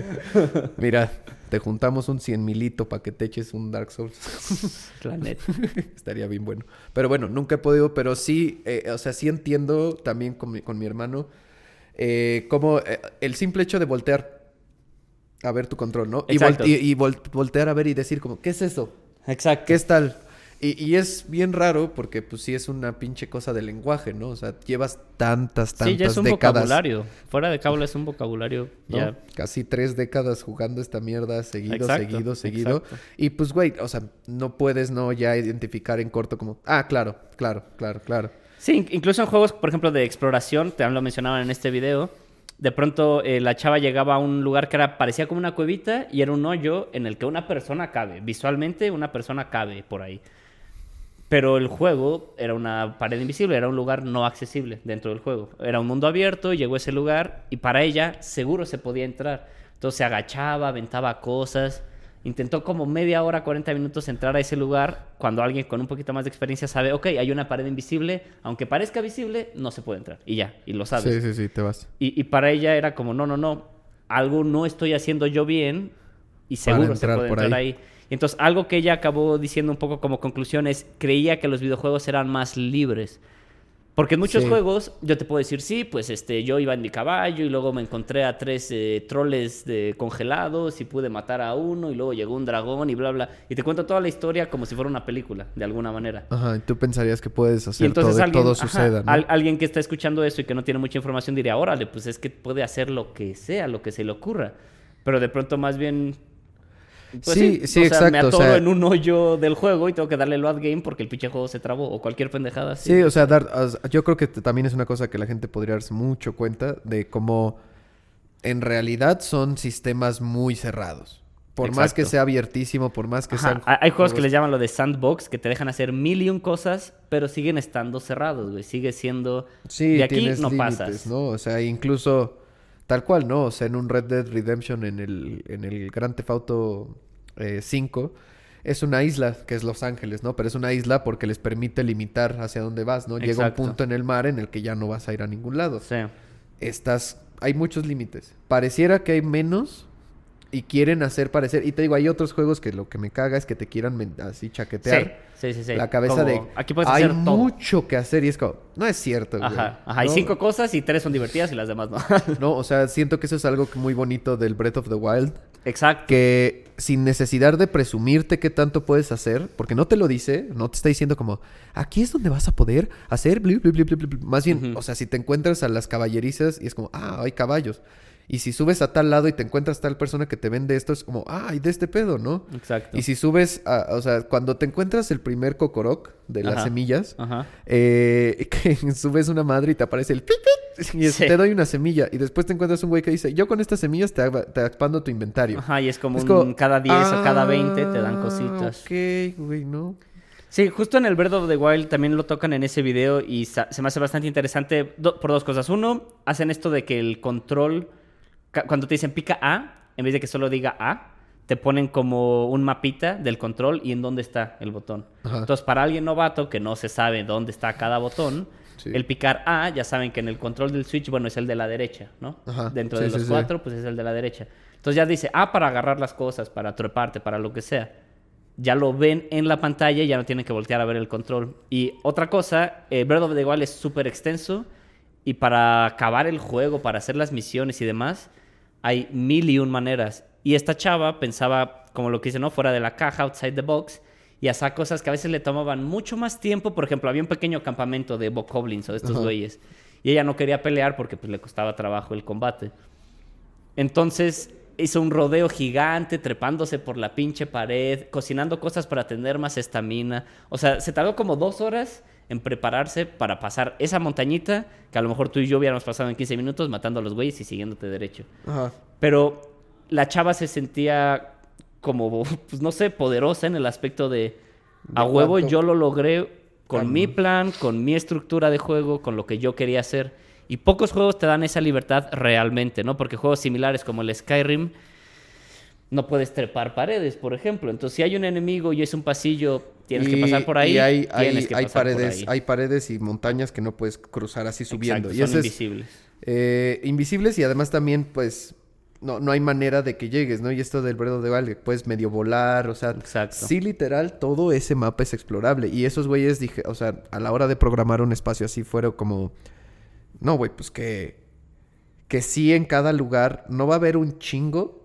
Mira, te juntamos un cien milito para que te eches un Dark Souls. La neta. Estaría bien bueno. Pero bueno, nunca he podido, pero sí, eh, o sea, sí entiendo también con mi, con mi hermano eh, como eh, el simple hecho de voltear a ver tu control, ¿no? Y, Exacto. vol- y- y vol- voltear a ver y decir como, ¿qué es eso? Exacto. ¿Qué es tal? Y, y es bien raro porque pues sí es una pinche cosa de lenguaje, ¿no? O sea, llevas tantas, tantas Sí, ya es un décadas. vocabulario. Fuera de cábula es un vocabulario ¿no? ya. Casi tres décadas jugando esta mierda seguido, Exacto, seguido, seguido. exacto. Y pues, güey, o sea, no puedes no ya identificar en corto como, ah, claro, claro, claro, claro. Sí, in- incluso en juegos, por ejemplo, de exploración, te lo mencionaban en este video, de pronto eh, la chava llegaba a un lugar que era, parecía como una cuevita y era un hoyo en el que una persona cabe. Visualmente una persona cabe por ahí. Pero el juego era una pared invisible, era un lugar no accesible dentro del juego. Era un mundo abierto, llegó a ese lugar y para ella seguro se podía entrar. Entonces se agachaba, aventaba cosas. Intentó como media hora, 40 minutos entrar a ese lugar cuando alguien con un poquito más de experiencia sabe, ok, hay una pared invisible, aunque parezca visible, no se puede entrar. Y ya, y lo sabes. Sí, sí, sí, te vas. Y, y para ella era como, no, no, no, algo no estoy haciendo yo bien y seguro se entrar puede por entrar ahí. ahí. Y entonces algo que ella acabó diciendo un poco como conclusión es, creía que los videojuegos eran más libres. Porque en muchos Sí. juegos yo te puedo decir, sí, pues este, yo iba en mi caballo y luego me encontré a tres eh, troles de congelados y pude matar a uno y luego llegó un dragón y bla, bla. Y te cuento toda la historia como si fuera una película, de alguna manera. Ajá, y tú pensarías que puedes Y hacer entonces todo, alguien, todo ajá, suceda, ¿no? al- alguien que está escuchando eso y que no tiene mucha información diría, órale, pues es que puede hacer lo que sea, lo que se le ocurra. Pero de pronto más bien... pues Sí, sí, o sea, me exacto, o atoro sea- en un hoyo del juego y tengo que darle el ad game porque el pinche juego se trabó o cualquier pendejada así. Sí, o sea, dar, yo creo que también es una cosa que la gente podría darse mucho cuenta de cómo en realidad son sistemas muy cerrados. Por más que Exacto. sea abiertísimo, por más que Ajá, sean... Hay juegos que les llaman lo de sandbox, que te dejan hacer mil y un cosas, pero siguen estando cerrados, güey. Sigue siendo... Sí, de aquí no límites, pasas. ¿no? O sea, incluso tal cual, ¿no? O sea, en un Red Dead Redemption, en el, en el Grand Theft Auto eh, 5, es una isla, que es Los Ángeles, ¿no? Pero es una isla porque les permite limitar hacia dónde vas, ¿no? Llega un punto en el mar en el que ya no vas a ir a ningún lado. Sí. Estás... Hay muchos límites. Pareciera que hay menos y quieren hacer parecer... Y te digo, hay otros juegos que lo que me caga es que te quieran así chaquetear. Sí, sí, sí. La cabeza Como, de... Aquí puedes hay hacer todo. mucho que hacer y es como... No es cierto, güey. Ajá. Hay No, cinco cosas y tres son divertidas y las demás no. No, o sea, siento que eso es algo muy bonito del Breath of the Wild. Exacto. Que sin necesidad de presumirte qué tanto puedes hacer, porque no te lo dice, no te está diciendo como, aquí es donde vas a poder hacer, bli, bli, bli, bli, bli, bli". más bien, o sea, si te encuentras a las caballerizas y es como, ah, hay caballos. Y si subes a tal lado y te encuentras tal persona que te vende esto, es como, ah, hay de este pedo, ¿no? Exacto. Y si subes, a, o sea, cuando te encuentras el primer cocoroc de las Ajá. semillas, Ajá. eh, que subes una madre y te aparece el pip, y es- Sí. te doy una semilla. Y después te encuentras un güey que dice, yo con estas semillas te, te expando tu inventario. Ajá, y es como Es un como, cada 10 o cada 20 te dan "Ah, cositas. Ok, güey, ¿no? Sí, justo en el Breath of the Wild también lo tocan en ese video y se me hace bastante interesante do- por dos cosas. Uno, hacen esto de que el control, cuando te dicen pica A, en vez de que solo diga A, te ponen como un mapita del control y en dónde está el botón. Ajá. Entonces, para alguien novato que no se sabe dónde está cada botón, Sí. el picar A, ya saben que en el control del Switch, bueno, es el de la derecha, ¿no? Ajá, Dentro sí, de los sí. cuatro, pues es el de la derecha. Entonces ya dice A para agarrar las cosas, para treparte, para lo que sea ya lo ven en la pantalla y ya no tienen que voltear a ver el control. Y otra cosa, eh, Breath of the Wild es súper extenso y para acabar el juego, para hacer las misiones y demás, hay mil y un maneras. Y esta chava pensaba, como lo que dice, ¿no? Fuera de la caja, outside the box, y hacía cosas que a veces le tomaban mucho más tiempo. Por ejemplo, había un pequeño campamento de bokoblins o de estos Ajá. güeyes. Y ella no quería pelear porque pues, le costaba trabajo el combate. Entonces hizo un rodeo gigante, trepándose por la pinche pared, cocinando cosas para tener más estamina. O sea, se tardó como dos horas en prepararse para pasar esa montañita que a lo mejor tú y yo hubiéramos pasado en 15 minutos matando a los güeyes y siguiéndote derecho. Ajá. Pero la chava se sentía como, pues no sé, poderosa en el aspecto de a ¿De huevo cuánto? yo lo logré con mi plan, con mi estructura de juego, con lo que yo quería hacer. Y pocos juegos te dan esa libertad realmente, ¿no? Porque juegos similares como el Skyrim no puedes trepar paredes, por ejemplo. Entonces, si hay un enemigo y es un pasillo, tienes que pasar por ahí. Y hay, hay, paredes, hay paredes y montañas que no puedes cruzar así subiendo. Exacto, y son ese es, invisibles. eh, invisibles y además también, pues, no, no hay manera de que llegues, ¿no? Y esto del the Wild, que puedes medio volar, o sea, Exacto. sí, literal, todo ese mapa es explorable. Y esos güeyes, dije, o sea, a la hora de programar un espacio así, fueron como, no, güey, pues que, que sí en cada lugar no va a haber un chingo,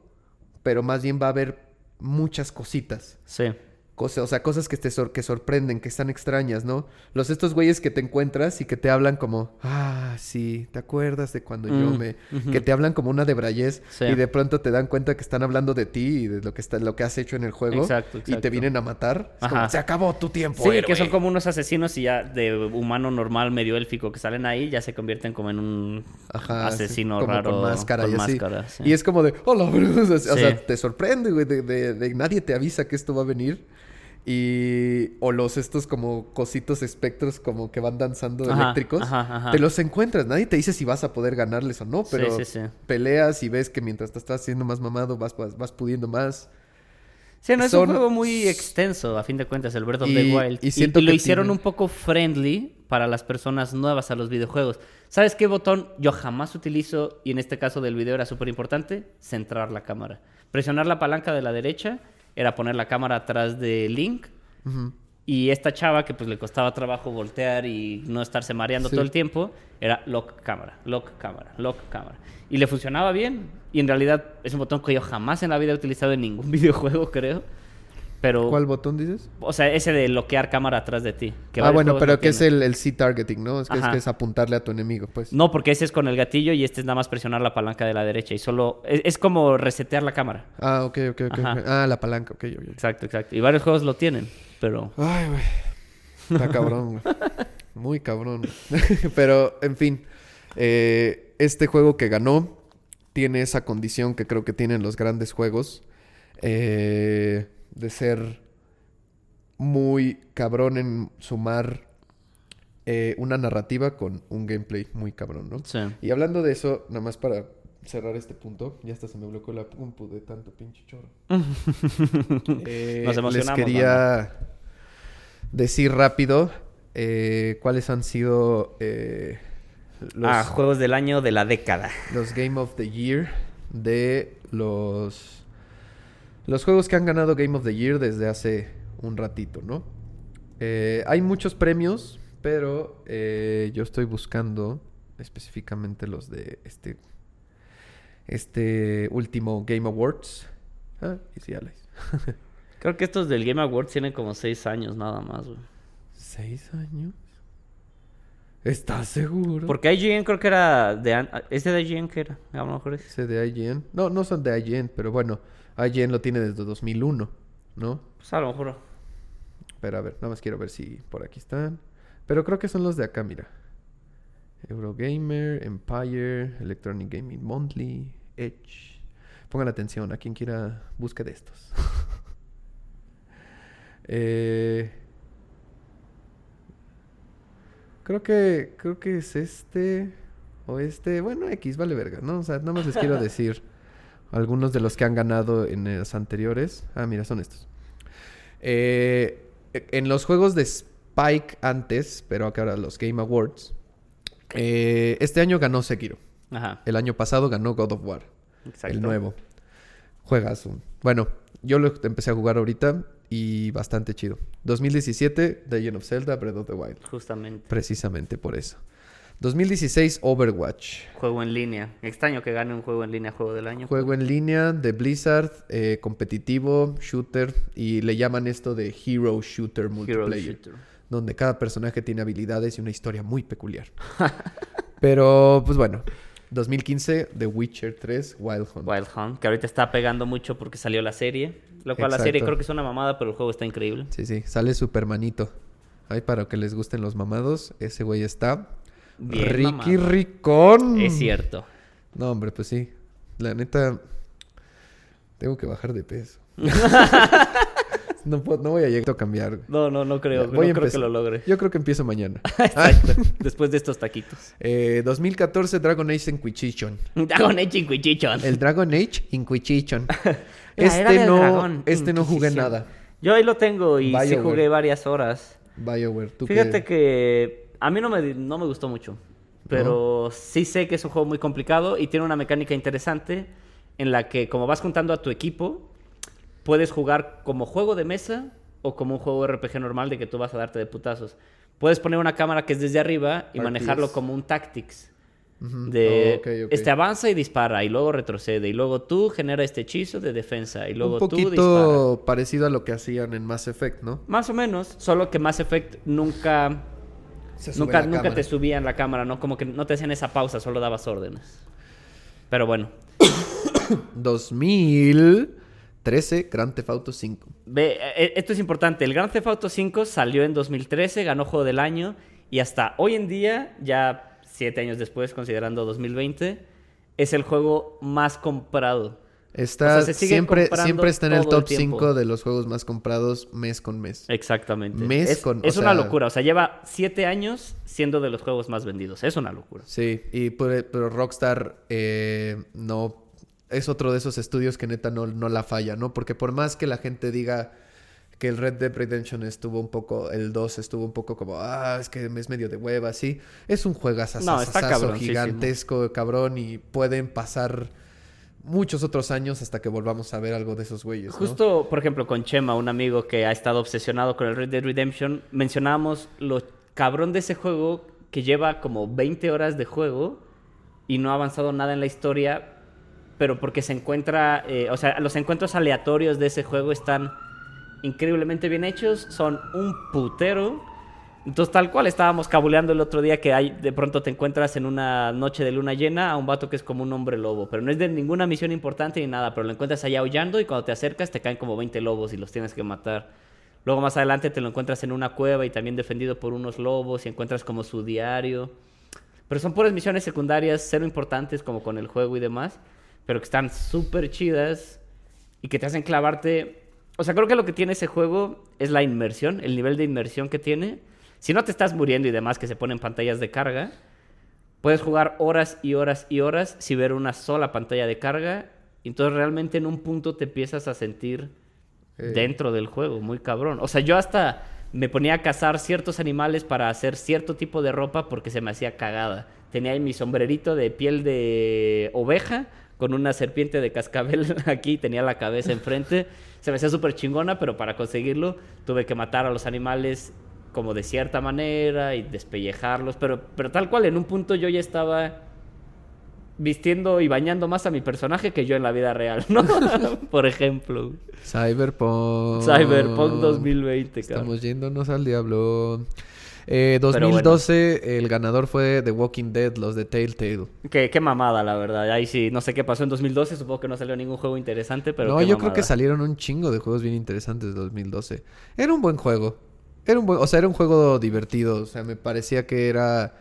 pero más bien va a haber muchas cositas. Sí. Cosas, o sea, cosas que te sor- que sorprenden, que están extrañas, ¿no? Los estos güeyes que te encuentras y que te hablan como, ah, sí, ¿te acuerdas de cuando yo Mm, me... que te hablan como una de Brayez Sí. y de pronto te dan cuenta que están hablando de ti y de lo que, está, lo que has hecho en el juego Exacto, y te vienen a matar. Es como, se acabó tu tiempo, Sí, que héroe". son como unos asesinos y ya de humano normal, medio élfico que salen ahí, ya se convierten como en un Ajá, sí, asesino como raro. con máscara y así. máscara, sí. Y es como de, hola. O sea, te sorprende, güey, de, de- de nadie te avisa que esto va a venir. Y... O los estos como cositos espectros como que van danzando Ajá, eléctricos. ajá, ajá. Te los encuentras. Nadie te dice si vas a poder ganarles o no, Sí, pero sí, sí. peleas y ves que mientras te estás haciendo más mamado vas, vas, vas pudiendo más. Sí, no, es son- un juego muy extenso, a fin de cuentas, el Breath of Y- the Wild. y Y, siento y lo hicieron tiene- un poco friendly para las personas nuevas a los videojuegos. ¿Sabes qué botón yo jamás utilizo, y en este caso del video era súper importante? Centrar la cámara. Presionar la palanca de la derecha era poner la cámara atrás de Link. Y esta chava que pues le costaba trabajo voltear y no estarse mareando Sí. todo el tiempo, era lock cámara, lock cámara, lock cámara. Y le funcionaba bien. Y en realidad es un botón que yo jamás en la vida he utilizado en ningún videojuego, creo. Pero, ¿Cuál botón dices? o sea, ese de bloquear cámara atrás de ti. que ah, bueno, pero que es el, el C-targeting, ¿no? Es que, es que es apuntarle a tu enemigo, pues. No, porque ese es con el gatillo y este es nada más presionar la palanca de la derecha. Y solo... Es, es como resetear la cámara. Ah, ok, ok, ok. Ajá. Ah, la palanca, ok, ok. Exacto, exacto. Y varios juegos lo tienen, pero... Ay, güey. Está cabrón, güey. Muy cabrón. Pero, en fin. eh, este juego que ganó tiene esa condición que creo que tienen los grandes juegos. eh, de ser muy cabrón en sumar eh, una narrativa con un gameplay muy cabrón, ¿no? Sí. Y hablando de eso, nada más para cerrar este punto, ya hasta se me bloqueó la compu de tanto pinche choro. Eh, Nos emocionamos, Les quería decir rápido eh, cuáles han sido eh, los, Ah, juegos del año de la década. los Game of the Year de los los juegos que han ganado Game of the Year desde hace un ratito, ¿no? Eh, hay muchos premios, pero eh, yo estoy buscando específicamente los de este este último Game Awards. Ah, Easy Allies. Creo que estos del Game Awards tienen como seis años nada más, güey. ¿Seis años? ¿Estás seguro? Porque IGN creo que era de... an- ¿Es de IGN que era? A lo mejor es. Ese de IGN. No, no son de IGN, pero bueno, IGN lo tiene desde 2001, ¿no? Pues a lo mejor. Pero a ver, nada más quiero ver si por aquí están. Pero creo que son los de acá, mira. Eurogamer, Empire, Electronic Gaming Monthly, Edge. Pongan atención a quien quiera busque de estos. Eh, creo que creo que es este o este, bueno, X vale verga, ¿no? O sea, nada más les quiero decir algunos de los que han ganado en los anteriores. Ah, mira, son estos. Eh, en los juegos de Spike antes, pero acá ahora los Game Awards, eh, este año ganó Sekiro. Ajá. El año pasado ganó God of War, Exacto. el nuevo. Juegas un. Bueno, yo lo empecé a jugar ahorita y bastante chido. 2017, The Legend of Zelda, Breath of the Wild. Justamente. Precisamente por eso. 2016, Overwatch. Juego en línea. Extraño que gane un juego en línea juego del año. Juego en línea de Blizzard, eh, competitivo, shooter, y le llaman esto de Hero Shooter Hero Multiplayer, Shooter. donde cada personaje tiene habilidades y una historia muy peculiar. Pero, pues bueno, 2015, The Witcher 3, Wild Hunt. Wild Hunt, que ahorita está pegando mucho porque salió la serie. Lo cual la serie creo que es una mamada, pero el juego está increíble. Sí, sí, sale Supermanito. Ay, para que les gusten los mamados, ese güey está Bien Ricky. Ricón. Es cierto. No, hombre, pues sí. La neta, tengo que bajar de peso. no, puedo- no voy a llegar a cambiar. No, no, no creo. No voy a creo que lo logre. Yo creo que empiezo mañana. Exacto. Después de estos taquitos. Eh, 2014 Dragon Age Inquisition. Dragon Age Inquisition. El Dragon Age Inquisition. Este no, dragón, este no jugué nada. Yo ahí lo tengo y sí BioWare. jugué varias horas. BioWare, tú Fíjate que a mí no me, no me gustó mucho. Pero sí sé que es un juego muy complicado y tiene una mecánica interesante en la que como vas juntando a tu equipo, puedes jugar como juego de mesa o como un juego RPG normal de que tú vas a darte de putazos. Puedes poner una cámara que es desde arriba y manejarlo como un tactics. De Oh, este avanza y dispara, y luego retrocede, y luego tú genera este hechizo de defensa, y luego Un tú dispara. poquito parecido a lo que hacían en Mass Effect, ¿no? Más o menos, solo que Mass Effect nunca, Se sube nunca, la nunca cámara. te subían la cámara, ¿no? Como que no te hacían esa pausa, solo dabas órdenes. Pero bueno, 2013, Grand Theft Auto 5. Ve, eh, esto es importante. El Grand Theft Auto 5 salió en 2013, ganó Juego del Año y hasta hoy en día, ya siete años después, considerando 2020, es el juego más comprado. Está, O sea, se sigue siempre, siempre está en el el top tiempo. 5 de los juegos más comprados mes con mes. Exactamente. Mes es con- o es una sea- locura. O sea, lleva siete años siendo de los juegos más vendidos. Es una locura. Sí, y por- pero Rockstar eh, no es otro de esos estudios que neta no, no la falla, ¿no? Porque por más que la gente diga que el Red Dead Redemption estuvo un poco, el 2 estuvo un poco como, ah, es que es medio de hueva, sí. Es un No, juegazazazazo cabroncísimo. gigantesco, cabrón, y pueden pasar muchos otros años hasta que volvamos a ver algo de esos güeyes. Justo, por ejemplo, con Chema, un amigo que ha estado obsesionado con el Red Dead Redemption, mencionábamos lo cabrón de ese juego que lleva como 20 horas de juego y no ha avanzado nada en la historia, pero porque se encuentra, eh, o sea, los encuentros aleatorios de ese juego están increíblemente bien hechos, son un putero. Entonces, tal cual, estábamos cabuleando el otro día que hay, de pronto te encuentras en una noche de luna llena a un vato que es como un hombre lobo, pero no es de ninguna misión importante ni nada, pero lo encuentras allá aullando y cuando te acercas te caen como 20 lobos y los tienes que matar. Luego más adelante te lo encuentras en una cueva y también defendido por unos lobos y encuentras como su diario. Pero son puras misiones secundarias, cero importantes como con el juego y demás, pero que están súper chidas y que te hacen clavarte. O sea, creo que lo que tiene ese juego es la inmersión, el nivel de inmersión que tiene. Si no te estás muriendo y demás, que se ponen pantallas de carga, puedes jugar horas y horas y horas sin ver una sola pantalla de carga. Y entonces realmente en un punto te empiezas a sentir Eh. dentro del juego, muy cabrón. O sea, yo hasta me ponía a cazar ciertos animales para hacer cierto tipo de ropa porque se me hacía cagada. Tenía ahí mi sombrerito de piel de oveja con una serpiente de cascabel aquí, tenía la cabeza enfrente. Se me hacía súper chingona, pero para conseguirlo tuve que matar a los animales como de cierta manera y despellejarlos. Pero, pero tal cual, en un punto yo ya estaba vistiendo y bañando más a mi personaje que yo en la vida real, ¿no? Por ejemplo. Cyberpunk. Cyberpunk 2020, cabrón. Estamos yéndonos al diablo. Eh, Pero bueno. 2012, el ganador fue The Walking Dead, los de Telltale. Qué, qué mamada, la verdad. Ahí sí, no sé qué pasó en 2012. Supongo que no salió ningún juego interesante, pero. no, qué yo creo que salieron un chingo de juegos bien interesantes de 2012. Era un buen juego. Era un buen, o sea, era un juego divertido. O sea, me parecía que era.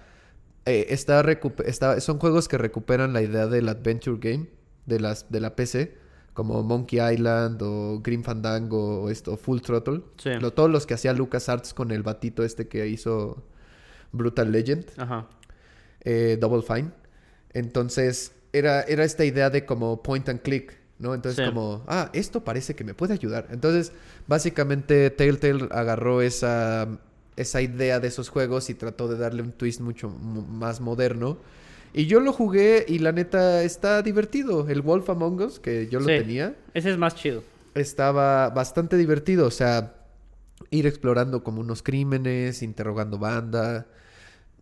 eh, está son juegos que recuperan la idea del adventure game de las de la PC, como Monkey Island o Grim Fandango o esto, Full Throttle. Sí. Lo- todos los que hacía LucasArts con el batito este que hizo Brutal Legend. Ajá. eh, Double Fine. Entonces, era, era esta idea de como point and click, ¿no? Entonces, Sí. como, ah, esto parece que me puede ayudar. Entonces, básicamente, Telltale agarró esa, esa idea de esos juegos y trató de darle un twist mucho más moderno. Y yo lo jugué y la neta está divertido. El Wolf Among Us, que yo lo Sí. tenía, Ese es más chido. estaba bastante divertido. O sea, ir explorando como unos crímenes, interrogando banda,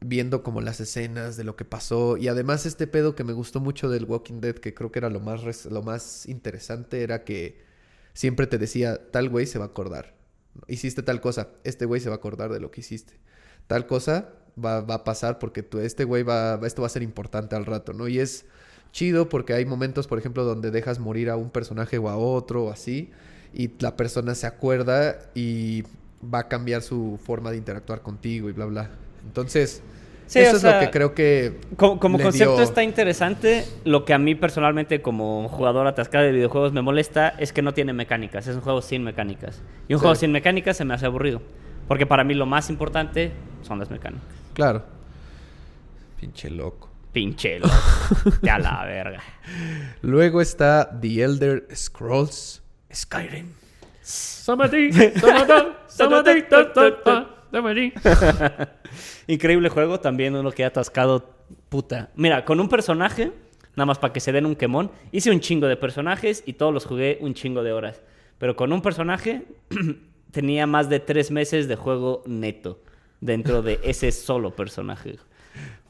viendo como las escenas de lo que pasó. Y además este pedo que me gustó mucho del Walking Dead, que creo que era lo más, lo más interesante, era que siempre te decía, tal güey se va a acordar. Hiciste tal cosa, este güey se va a acordar de lo que hiciste. Tal cosa va, va a pasar porque tú, este güey va, esto va a ser importante al rato, ¿no? Y es chido porque hay momentos, por ejemplo, donde dejas morir a un personaje o a otro o así, y la persona se acuerda y va a cambiar su forma de interactuar contigo y bla, bla. Entonces, Sí, eso o es lo que creo que... Como, como le concepto dio- está interesante. Lo que a mí personalmente, como jugador atascado de videojuegos, me molesta es que no tiene mecánicas. Es un juego sin mecánicas. Y un Sí. juego sin mecánicas se me hace aburrido. Porque para mí lo más importante son las mecánicas. Claro. Pinche loco. Pinche loco. Ya la verga. Luego está The Elder Scrolls Skyrim. Increíble juego, también uno que ha atascado puta. Mira, con un personaje, nada más para que se den un quemón, hice un chingo de personajes y todos los jugué un chingo de horas. Pero con un personaje tenía más de tres meses de juego neto dentro de ese solo personaje.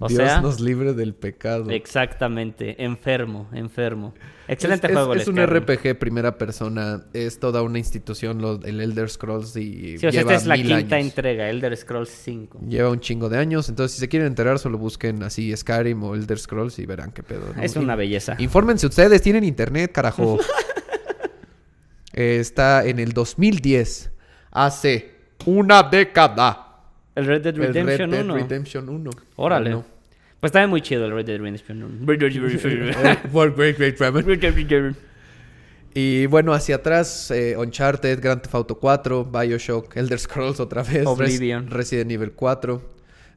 O Dios sea, nos libre del pecado. exactamente, enfermo, enfermo. Excelente es, juego. Es, es un. RPG primera persona. Es toda una institución, lo- el Elder Scrolls, y Sí, o sea, lleva esta es la quinta años. entrega, Elder Scrolls 5. Lleva un chingo de años. Entonces, si se quieren enterar, solo busquen así Skyrim o Elder Scrolls y verán qué pedo. ¿no? Es una belleza. Infórmense ustedes, tienen internet, carajo. Eh, está en el 2010. Hace una década. El Red Dead El Red Redemption Dead 1. Redemption 1. Órale. Pues también muy chido el Red Dead Redemption 1. Eh, great, great ramen. Y bueno, hacia atrás, eh, Uncharted, Grand Theft Auto 4, Bioshock, Elder Scrolls otra vez, Oblivion. Resident Evil 4,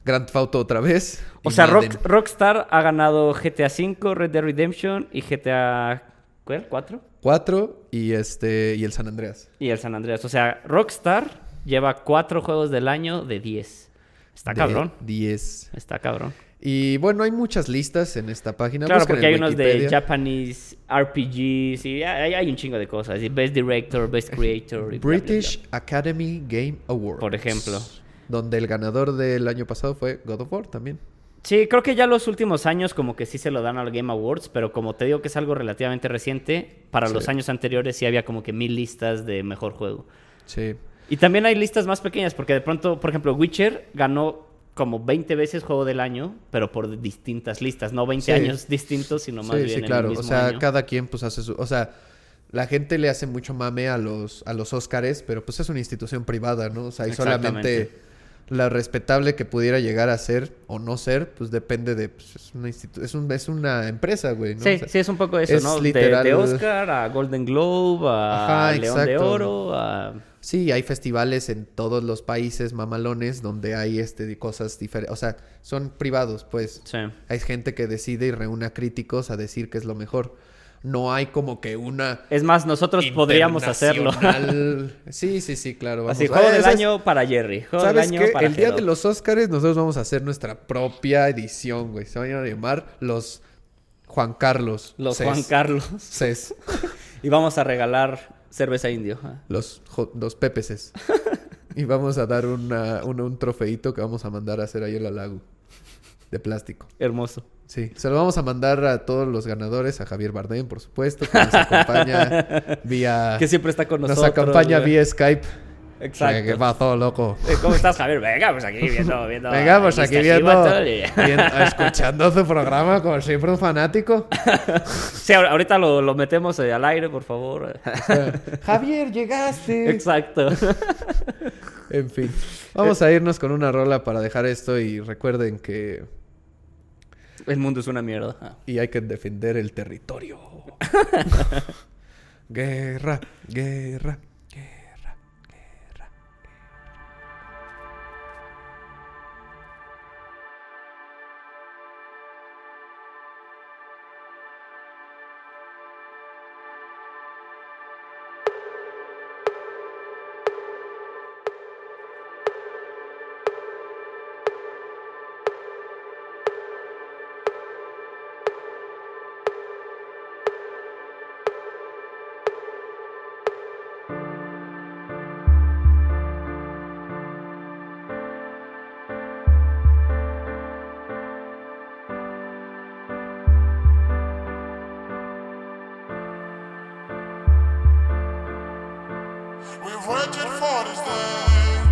Grand Theft Auto otra vez. O sea. Rock- Rockstar ha ganado GTA V, Red Dead Redemption y GTA ¿cuál? 4 4 y este y el San Andreas. y el San Andreas. O sea, Rockstar lleva cuatro juegos del año de 10. Está De cabrón. 10. Está cabrón. Y bueno, hay muchas listas en esta página. Claro, porque hay unos de. Japanese RPGs y hay, hay un chingo de cosas. Best Director, Best Creator. y bla, bla, British bla. Academy Game Awards. Por ejemplo. Donde el ganador del año pasado fue God of War también. Sí, creo que ya los últimos años como que sí se lo dan al Game Awards, pero como te digo que es algo relativamente reciente, para Sí. los años anteriores sí había como que mil listas de mejor juego. Sí. Y también hay listas más pequeñas, porque de pronto, por ejemplo, Witcher ganó como 20 veces juego del año, pero por distintas listas, no 20 Sí. años distintos, sino más sí, bien sí, en claro. O sea, año. cada quien pues hace su... O sea, la gente le hace mucho mame a los, a los Óscares, pero pues es una institución privada, ¿no? O sea, y solamente. La respetable que pudiera llegar a ser o no ser, pues depende de... Pues, es, una institu- es, un- es una empresa, güey, ¿no? Sí, O sea, sí, es un poco eso, es ¿no? Literal- De, Oscar a Golden Globe, a Ajá, León de. Oro, a... Sí, hay festivales en todos los países mamalones donde hay este cosas diferentes. O sea, son privados, pues. Sí. Hay gente que decide y reúne a críticos a decir que es lo mejor. No hay como que una Es más, nosotros podríamos hacerlo. sí, sí, sí, claro. Así, vamos. juego Eh, del ¿sabes- año para Jerry. Juego del ¿Sabes año qué? para El día de los Óscares nosotros vamos a hacer nuestra propia edición, güey. Se van a llamar los Juan Carlos. Los. Juan Carlos. Ces. Y vamos a regalar cerveza indio. Los, los Pepeses. y vamos a dar una, una- un trofeito que vamos a mandar a hacer ahí en la lago. De plástico. Hermoso. Sí, se lo vamos a mandar a todos los ganadores, a Javier Bardem, por supuesto, que nos acompaña vía... Que siempre está con nos nosotros. acompaña güey. vía Skype. Exacto. ¿Qué pasó, loco? Eh, ¿Cómo estás, Javier? Venga, pues aquí viendo, viendo. Venga, pues aquí viendo, escuchando su programa como siempre un fanático. Sí, ahor- ahorita lo, lo metemos eh, al aire, por favor. Javier, llegaste. Exacto. En fin, vamos a irnos con una rola para dejar esto y recuerden que El mundo es una mierda. Ah. y hay que defender el territorio. guerra, guerra, guerra, We've waited for this day.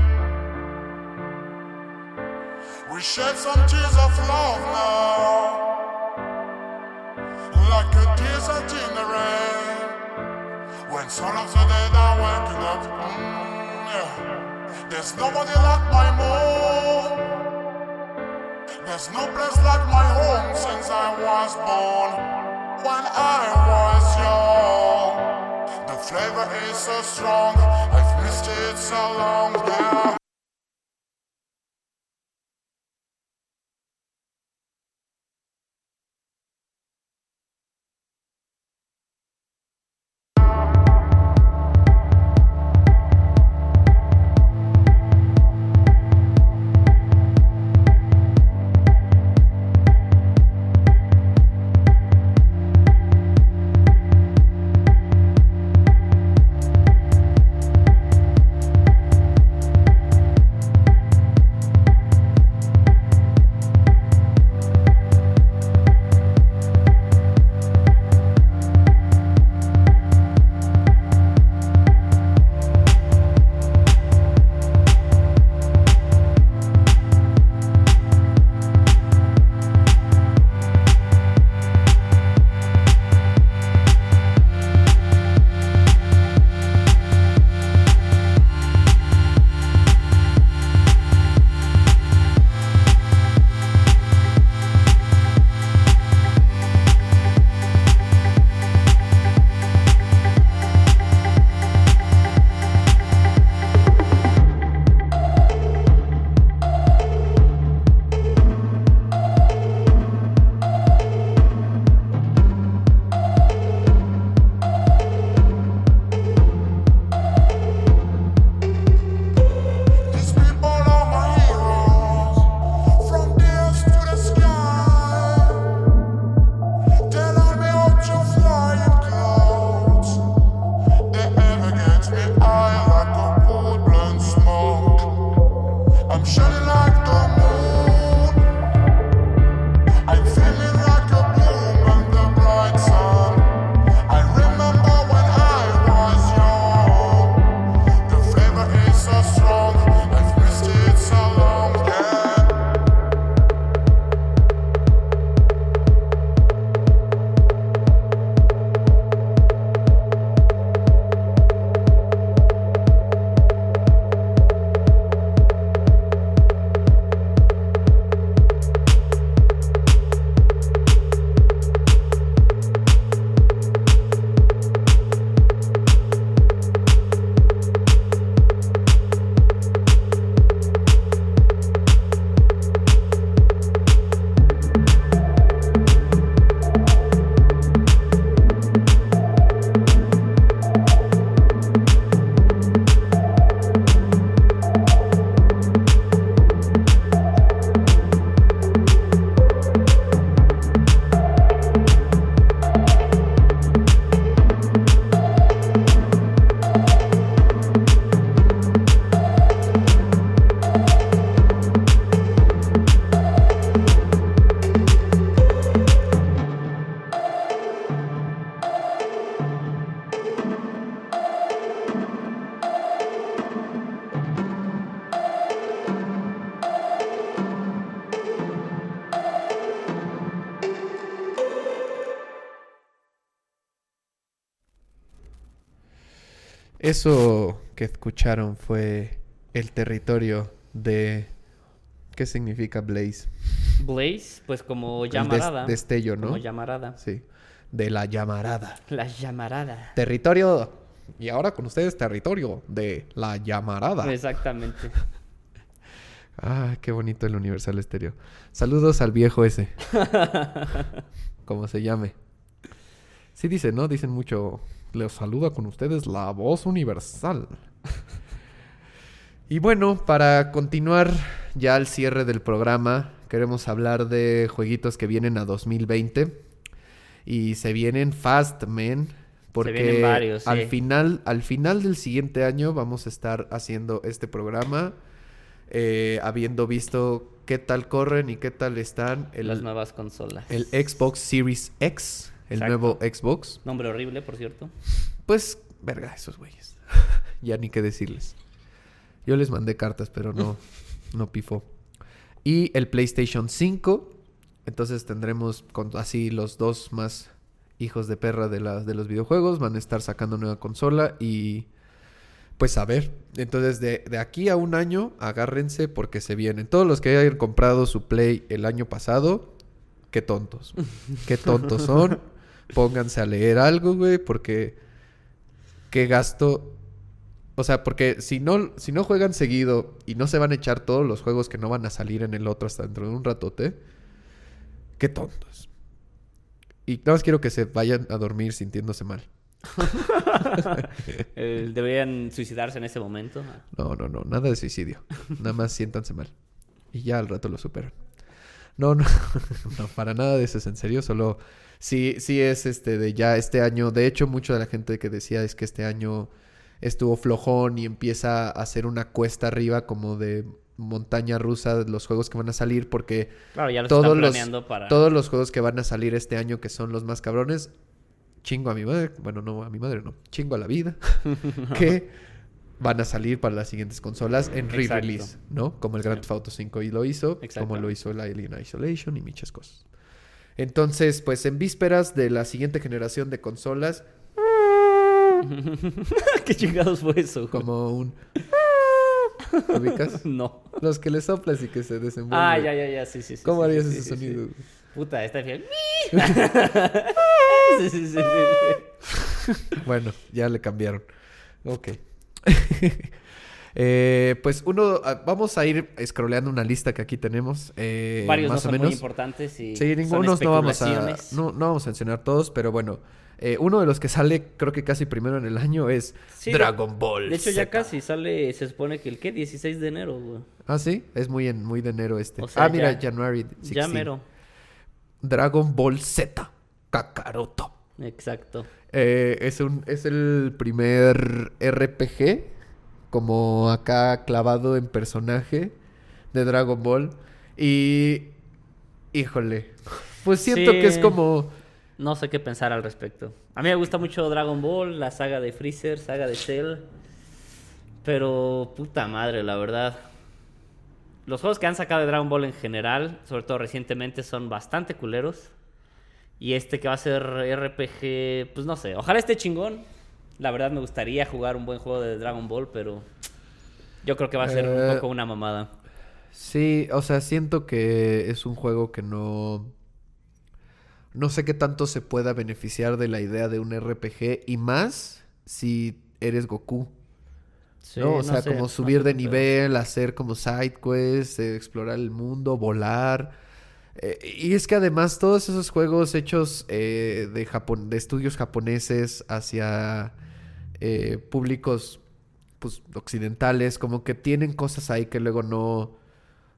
We shed some tears of love now, like a desert in the rain. When some of the dead are waking up, mm, yeah. there's nobody like my mom. There's no place like my home since I was born. When I was young, flavor is so strong. I've missed it so long now. Eso que escucharon fue el territorio de... ¿Qué significa Blaze? Blaze, pues como des- llamarada. destello, ¿no? Como llamarada. Sí. De la llamarada. La llamarada. Territorio. Y ahora con ustedes, territorio de la llamarada. Exactamente. Ah, qué bonito el Universal Estéreo. Saludos al viejo ese. Como se llame. Sí dice, ¿no? Dicen mucho. Les saluda con ustedes la voz universal. Y bueno, para continuar ya al cierre del programa, queremos hablar de jueguitos que vienen a 2020. Y se vienen fast, men. Porque vienen varios, al sí. final, al final del siguiente año vamos a estar haciendo este programa. eh, habiendo visto qué tal corren y qué tal están el, Las nuevas consolas. el Xbox Series X, el Exacto. nuevo Xbox. Nombre horrible, por cierto. Pues, verga, esos güeyes. ya ni qué decirles. Yo les mandé cartas, pero no, no pifó. Y el PlayStation 5. Entonces tendremos con- así los dos más hijos de perra de, de los videojuegos. Van a estar sacando nueva consola y... Pues a ver, entonces de, de aquí a un año, agárrense porque se vienen. Todos los que hayan comprado su Play el año pasado, qué tontos. Qué tontos son. Pónganse a leer algo, güey, porque qué gasto. O sea, porque si no, si no juegan seguido y no se van a echar todos los juegos que no van a salir en el otro hasta dentro de un ratote, qué tontos. Y nada más quiero que se vayan a dormir sintiéndose mal. Eh, deberían suicidarse en este momento. No, no, no, nada de suicidio. Nada más siéntanse mal. Y ya al rato lo superan. No, no, no, para nada de eso es en serio, solo sí, sí es este de ya este año. De hecho, mucho de la gente que decía es que este año estuvo flojón y empieza a hacer una cuesta arriba como de montaña rusa de los juegos que van a salir porque Claro, ya lo todos los, para... todos los juegos que van a salir este año que son los más cabrones, chingo a mi madre, bueno, no a mi madre, no, chingo a la vida, que van a salir para las siguientes consolas en re-release, ¿no? Como el Grand. Theft Auto 5 y lo hizo, como lo hizo el Alien Isolation y muchas cosas. Entonces, pues en vísperas de la siguiente generación de consolas, ¿Qué chingados fue eso? güey? como un... ¿Ubicas? No. Los que le soplas y que se desenvuelven. Ah, ya, ya, ya, sí, sí. sí, ¿Cómo sí, harías sí, ese sonido? Puta, está bien. sí, sí, sí. Bueno, ya le cambiaron. Ok. Eh, pues uno, ah, vamos a ir scrolleando una lista que aquí tenemos. eh, Varios no más o son muy menos. importantes y Sí, son ninguno no vamos a no, no vamos a mencionar todos, pero bueno, eh, uno de los que sale creo que casi primero en el año es Sí, Dragon Ball. De hecho, ya casi sale, se supone que el qué, 16 de enero, güey. Ah, sí, es muy en muy de enero este. O sea, ah, mira, January 16. Ya mero. Dragon Ball Z, Kakaroto. Exacto. Eh, es un es el primer RPG como acá clavado en personaje de Dragon Ball y híjole, pues siento Sí. que es como No sé qué pensar al respecto. A mí me gusta mucho Dragon Ball, la saga de Freezer, saga de Cell. Pero puta madre, la verdad. Los juegos que han sacado de Dragon Ball en general, sobre todo recientemente, son bastante culeros. Y este que va a ser RPG, pues no sé. Ojalá esté chingón. La verdad me gustaría jugar un buen juego de Dragon Ball, pero yo creo que va a ser un Eh, poco una mamada. Sí, o sea, siento que es un juego que no... No sé qué tanto se pueda beneficiar de la idea de un RPG y más si eres Goku. Sí, ¿no? O no sea, sé, como no subir sé de nivel, hacer como side quests, eh, explorar el mundo, volar. Eh, y es que además todos esos juegos hechos eh, de, Japón, de estudios japoneses hacia eh, públicos pues, occidentales, como que tienen cosas ahí que luego no,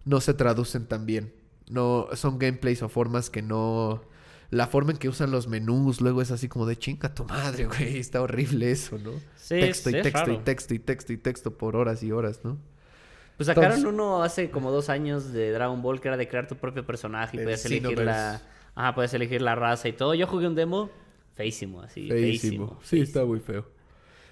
no se traducen tan bien. No, son gameplays o formas que no... La forma en que usan los menús luego es así como de chinga tu madre, güey. Está horrible eso, ¿no? Sí, texto y texto y texto y texto y texto por horas y horas, ¿no? Pues sacaron Entonces- uno hace como dos años de Dragon Ball que era de crear tu propio personaje y El podías elegir la... Ajá, podías elegir la raza y todo. Yo jugué un demo feísimo, así, feísimo. Sí, feísimo. está muy feo.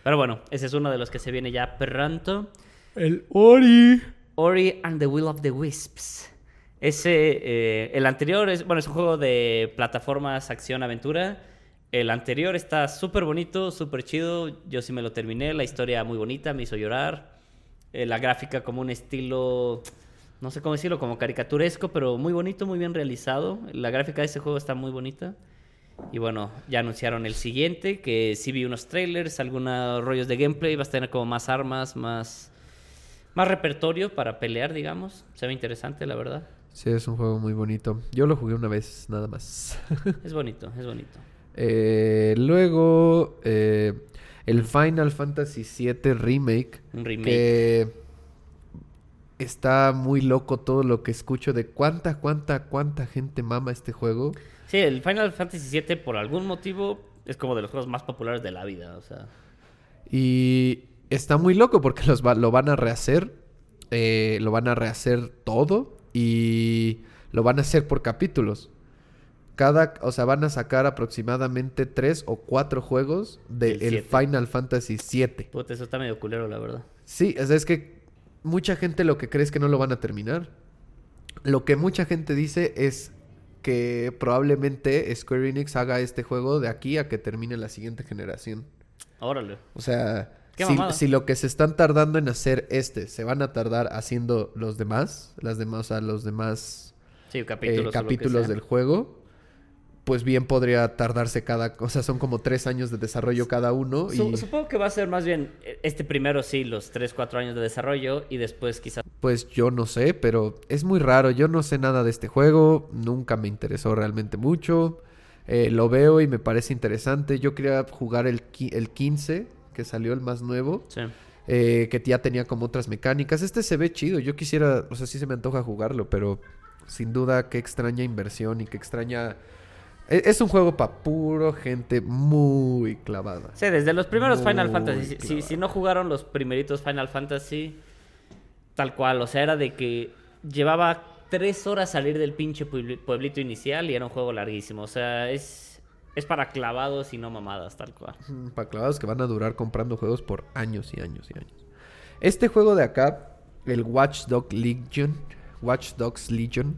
Pero bueno, ese es uno de los que se viene ya pronto. El Ori. Ori and the Will of the Wisps. Ese, eh, el anterior es, bueno, es un juego de plataformas, acción, aventura. El anterior está súper bonito, súper chido. Yo sí me lo terminé. La historia muy bonita, me hizo llorar. Eh, la gráfica como un estilo, no sé cómo decirlo, como caricaturesco, pero muy bonito, muy bien realizado. La gráfica de este juego está muy bonita. Y bueno, ya anunciaron el siguiente, que sí vi unos trailers, algunos rollos de gameplay. Vas a tener como más armas, más, más repertorio para pelear, digamos. Se ve interesante, la verdad. Sí, es un juego muy bonito. Yo lo jugué una vez, nada más. Es bonito, es bonito. Eh, luego, eh, el Final Fantasy VII Remake. Un remake. Que está muy loco todo lo que escucho de cuánta, cuánta, cuánta gente mama este juego. Sí, el Final Fantasy VII por algún motivo es como de los juegos más populares de la vida, o sea. Y está muy loco porque los va- lo van a rehacer. eh, lo van a rehacer todo. Y lo van a hacer por capítulos. Cada, o sea, van a sacar aproximadamente tres o cuatro juegos del. Final Fantasy VII. Puta, eso está medio culero, la verdad. Sí, o sea, es que mucha gente lo que cree es que no lo van a terminar. Lo que mucha gente dice es que probablemente Square Enix haga este juego de aquí a que termine la siguiente generación. Órale. O sea, si, lo que se están tardando en hacer este, se van a tardar haciendo los demás, las demás, o sea, los demás Sí, eh, capítulos. del juego, pues bien podría tardarse cada, o sea, son como tres años de desarrollo cada uno. Y Supongo que va a ser más bien eh, este primero, sí, los 3, 4 años de desarrollo y después quizás. Pues yo no sé, pero es muy raro. Yo no sé nada de este juego. Nunca me interesó realmente mucho. Eh, lo veo y me parece interesante. Yo quería jugar el, el 15, que salió el más nuevo. Sí. eh, que ya tenía como otras mecánicas. Este se ve chido. Yo quisiera, o sea, sí se me antoja jugarlo, pero sin duda qué extraña inversión y qué extraña... e- Es un juego para puro gente muy clavada. Sí, desde los primeros Final Fantasy. Si- no jugaron los primeritos Final Fantasy, tal cual. O sea, era de que llevaba 3 horas salir del pinche puebli- pueblito inicial y era un juego larguísimo. O sea, es, es para clavados y no mamadas, tal cual. Para clavados que van a durar comprando juegos por años y años y años. Este juego de acá, el Watch Dogs Legion, Watch Dogs Legion,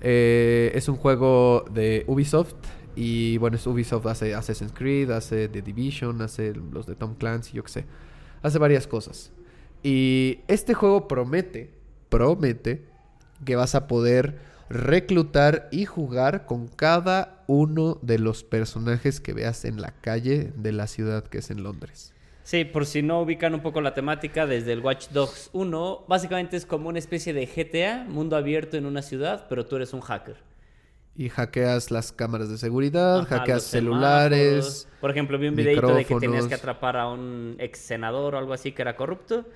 eh, es un juego de Ubisoft. Y bueno, es Ubisoft hace Assassin's Creed, hace The Division, hace los de Tom Clancy, yo qué sé. Hace varias cosas. Y este juego promete, promete que vas a poder reclutar y jugar con cada uno de los personajes que veas en la calle de la ciudad que es en Londres. Sí, por si no ubican un poco la temática, desde el Watch Dogs 1, básicamente es como una especie de GTA, mundo abierto en una ciudad, pero tú eres un hacker. Y hackeas las cámaras de seguridad, Ajá, hackeas celulares. Por ejemplo, vi un videito de que tenías que atrapar a un ex senador o algo así que era corrupto.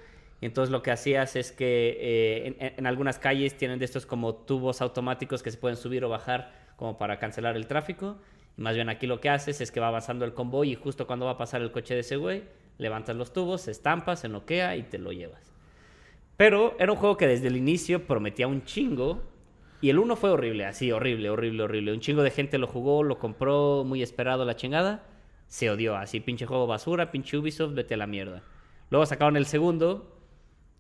Y entonces lo que hacías es que eh, en algunas calles tienen de estos como tubos automáticos que se pueden subir o bajar como para cancelar el tráfico. Y más bien aquí lo que haces es que va avanzando el convoy y justo cuando va a pasar el coche de ese güey, levantas los tubos, se estampa, se noquea y te lo llevas. Pero era un juego que desde el inicio prometía un chingo. Y el uno fue horrible, así, horrible, horrible, horrible. Un chingo de gente lo jugó, lo compró, muy esperado la chingada. Se odió, así, pinche juego basura, pinche Ubisoft, vete a la mierda. Luego sacaron el segundo,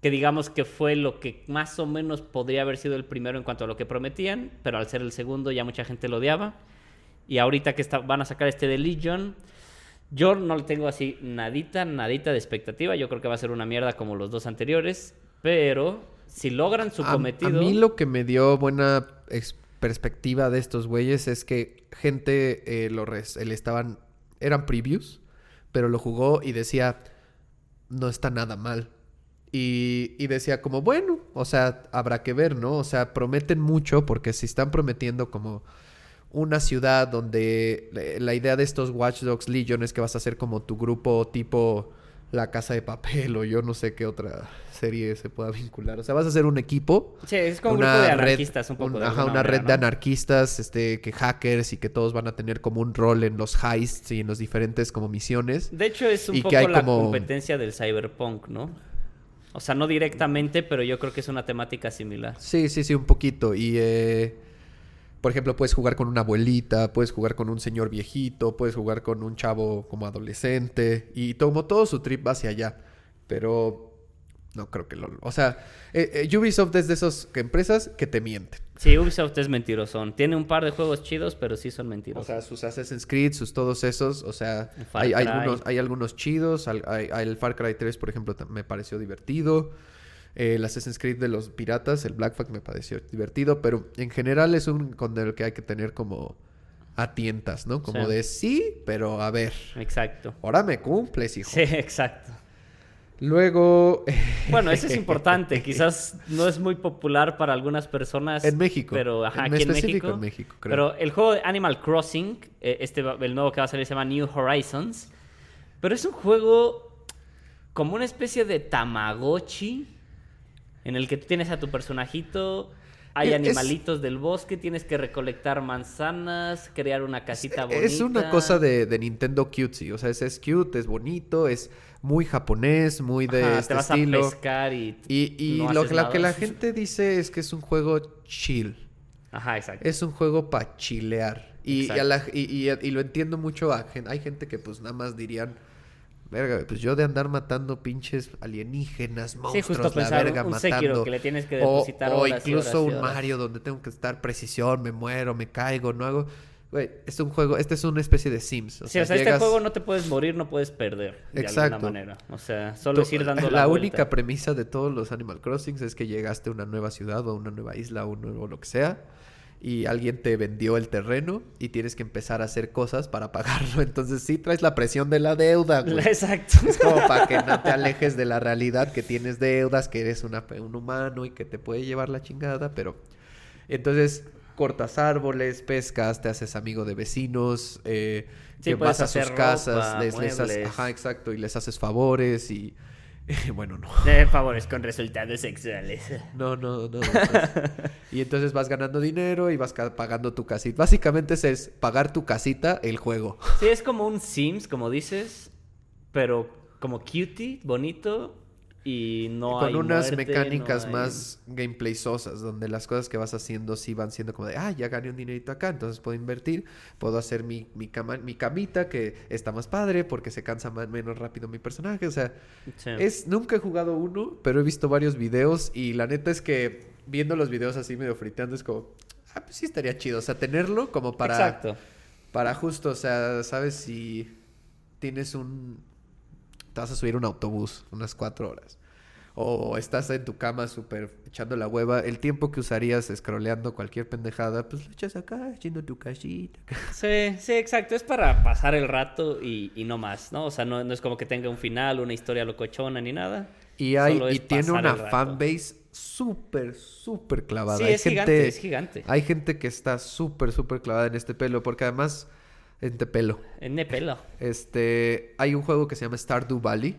que digamos que fue lo que más o menos podría haber sido el primero en cuanto a lo que prometían, pero al ser el segundo ya mucha gente lo odiaba. Y ahorita que está- van a sacar este de Legion, yo no le tengo así nadita, nadita de expectativa. Yo creo que va a ser una mierda como los dos anteriores, pero si logran su cometido... A, mí lo que me dio buena perspectiva de estos güeyes es que gente eh, lo res- le estaban eran previews, pero lo jugó y decía no está nada mal. Y, y decía como, bueno, o sea, habrá que ver, ¿no? O sea, prometen mucho porque si están prometiendo como una ciudad donde la- idea de estos Watch Dogs Legion es que vas a ser como tu grupo tipo La Casa de Papel o yo no sé qué otra serie se pueda vincular. O sea, vas a ser un equipo. Sí, es como un grupo de anarquistas un poco. un- de ajá, una manera, red de anarquistas, este, que hackers y que todos van a tener como un rol en los heists y en los diferentes como misiones. De hecho, es un y que poco hay la como- competencia del cyberpunk, ¿no? O sea, no directamente, pero yo creo que es una temática similar. Sí, sí, sí, un poquito. Y, eh, por ejemplo, puedes jugar con una abuelita, puedes jugar con un señor viejito, puedes jugar con un chavo como adolescente. Y como todo su trip va hacia allá. Pero No creo que lo... O sea, eh, eh, Ubisoft es de esas empresas que te mienten. Sí, Ubisoft es mentirosón. Tiene un par de juegos chidos, pero sí son O mentirosos. sea, sus Assassin's Creed, sus todos esos, o sea, hay, algunos, hay algunos chidos, al- hay, hay el Far Cry 3, por ejemplo, me pareció divertido. Eh, el Assassin's Creed de los piratas, el Black Flag me pareció divertido, pero en general es un con el que hay que tener como a tientas, ¿no? Como Sí. de sí, pero a ver, Exacto. ahora me cumples, hijo. Sí, exacto. Luego, Bueno, eso es importante. Quizás no es muy popular para algunas personas. En México. Pero, ajá, En aquí en específico México. en México, creo. Pero el juego de Animal Crossing, eh, este, el nuevo que va a salir se llama New Horizons. Pero es un juego como una especie de Tamagotchi en el que tú tienes a tu personajito. Hay Es- animalitos del bosque, tienes que recolectar manzanas, crear una casita bonita. Es una cosa de, de Nintendo cutesy. O sea, es, es cute, es bonito, es muy japonés, muy de Ajá, este te vas estilo. a pescar y, Y, y no lo, lo que la gente dice es que es un juego chill. Ajá, exacto. Es un juego para chilear. Y, y, a Exacto. la- y- lo entiendo mucho. A hay gente que pues nada más dirían... Verga, pues yo de andar matando pinches alienígenas, monstruos, justo la pensar, verga, un matando. Sekiro que le tienes que O- depositar o, y incluso un. Mario donde tengo que estar precisión, me muero, me caigo, no hago... Güey, es un juego, este es una especie de Sims. O Sí, sea, o sea, este juego no te puedes morir, no puedes perder. De Exacto. alguna manera. O sea, solo es ir dando la, la vuelta. única premisa de todos los Animal Crossings es que llegaste a una nueva ciudad o a una nueva isla o un nuevo lo que sea y alguien te vendió el terreno y tienes que empezar a hacer cosas para pagarlo. Entonces sí traes la presión de la deuda, güey. Exacto. Es como para que no te alejes de la realidad que tienes deudas, que eres una, un humano y que te puede llevar la chingada, pero entonces cortas árboles, pescas, te haces amigo de vecinos, eh, Sí, que vas a sus casas, les, les ajá, exacto, y les haces favores y bueno, no. Favores con resultados sexuales. No, no, no. pues, y entonces vas ganando dinero y vas pagando tu casita. Básicamente es pagar tu casita el juego. Sí, es como un Sims, como dices, pero como cutie, bonito y no con hay unas muerte, mecánicas no hay- más gameplaysosas, donde las cosas que vas haciendo sí van siendo como de, ah, ya gané un dinerito acá, entonces puedo invertir, puedo hacer mi, mi, cama, mi camita que está más padre porque se cansa más, menos rápido mi personaje, o sea, Sí. es, nunca he jugado uno, pero he visto varios videos y la neta es que viendo los videos así medio friteando es como, ah, pues sí estaría chido, o sea, tenerlo como para... Exacto. Para justo, o sea, sabes si tienes un... Te vas a subir un autobús unas cuatro horas. O estás en tu cama súper echando la hueva. El tiempo que usarías scrolleando cualquier pendejada, pues lo echas acá, haciendo tu casita. Sí, sí, exacto. Es para pasar el rato y, y no más, ¿no? O sea, no, no es como que tenga un final, una historia locochona ni nada. Y, hay, y tiene una fanbase súper, súper clavada. Sí, hay es gigante, es gigante. Hay gente que está súper, súper clavada en este pelo. Porque además, en este pelo. En de pelo. Este, hay un juego que se llama Stardew Valley,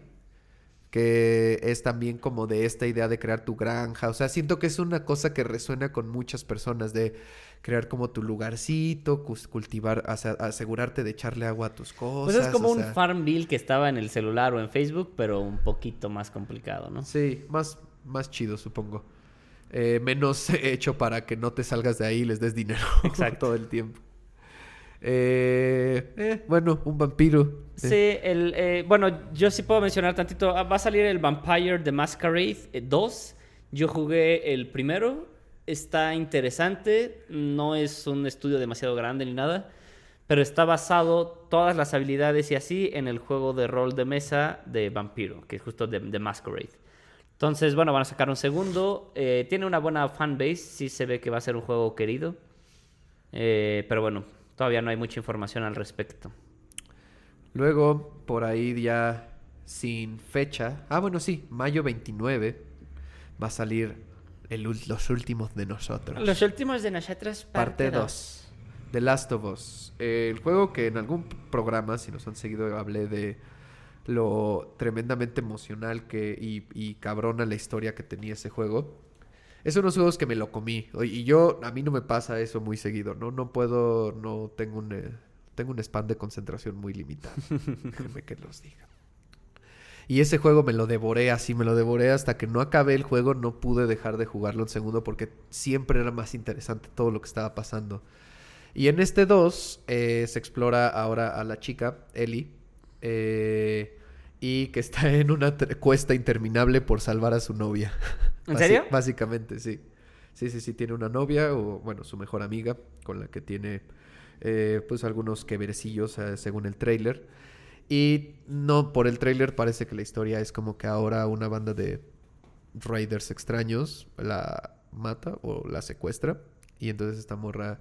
que es también como de esta idea de crear tu granja. O sea, siento que es una cosa que resuena con muchas personas de crear como tu lugarcito, cultivar, asegurarte de echarle agua a tus cosas. Pues es como o un sea, Farmville que estaba en el celular o en Facebook, pero un poquito más complicado, ¿no? Sí, más, más chido, supongo. Eh, menos hecho para que no te salgas de ahí y les des dinero Exacto. todo el tiempo. Eh, eh, bueno, un vampiro. Sí, Eh, el, eh, bueno, yo sí puedo mencionar tantito. Ah, Va a salir el Vampire the Masquerade eh, 2. Yo jugué el primero. Está interesante. No es un estudio demasiado grande ni nada. Pero está basado todas las habilidades y así en el juego de rol de mesa de Vampiro, que es justo de, de Masquerade. Entonces, bueno, van a sacar un segundo. Tiene una buena fanbase. Sí se ve que va a ser un juego querido. Pero bueno, todavía no hay mucha información al respecto. Luego, por ahí ya sin fecha. Ah, bueno, sí, mayo 29 va a salir el Los Últimos de Nosotros. Los últimos de nosotros, Parte 2. The Last of Us. Eh, el juego que en algún programa, si nos han seguido, hablé de lo tremendamente emocional que y, y cabrona la historia que tenía ese juego. Es unos juegos que me lo comí. Y yo, a mí no me pasa eso muy seguido, ¿no? No puedo, no tengo un, eh, tengo un span de concentración muy limitado. Déjenme que los diga. Y ese juego me lo devoré así, me lo devoré hasta que no acabé el juego, no pude dejar de jugarlo un segundo porque siempre era más interesante todo lo que estaba pasando. Y en este 2 eh, se explora ahora a la chica, Ellie, eh, y que está en una cuesta interminable por salvar a su novia. ¿En serio? Básicamente, sí. Sí, sí, sí, tiene una novia o, bueno, su mejor amiga con la que tiene, eh, pues, algunos que versillos eh, según el tráiler. Y no, por el tráiler parece que la historia es como que ahora una banda de raiders extraños la mata o la secuestra. Y entonces esta morra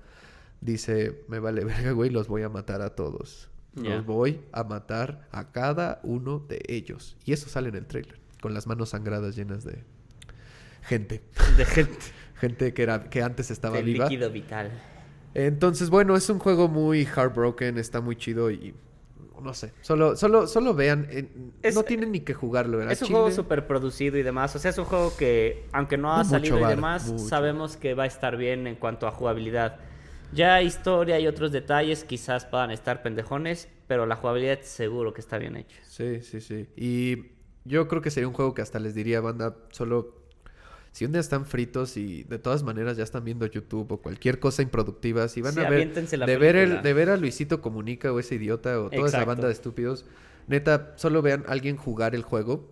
dice, me vale verga, güey, los voy a matar a todos. Ya. Los voy a matar a cada uno de ellos. Y eso sale en el tráiler, con las manos sangradas llenas de gente. De gente. Gente que, era, que antes estaba viva. líquido vital. Entonces, bueno, es un juego muy heartbroken, está muy chido y no sé, solo, solo, solo vean, eh, Es- no tienen ni que jugarlo, ¿verdad? Es un Chile, juego súper producido y demás. O sea, es un juego que, aunque no ha Mucho salido y demás, sabemos que va a estar bien en cuanto a jugabilidad. Ya historia y otros detalles quizás puedan estar pendejones, pero la jugabilidad seguro que está bien hecha. Sí, sí, sí. Y yo creo que sería un juego que hasta les diría, banda, solo si un día están fritos y de todas maneras ya están viendo YouTube o cualquier cosa improductiva, si van Sí, a ver de ver el, de ver a Luisito Comunica o ese idiota o toda esa banda de estúpidos, neta, solo vean a alguien jugar el juego,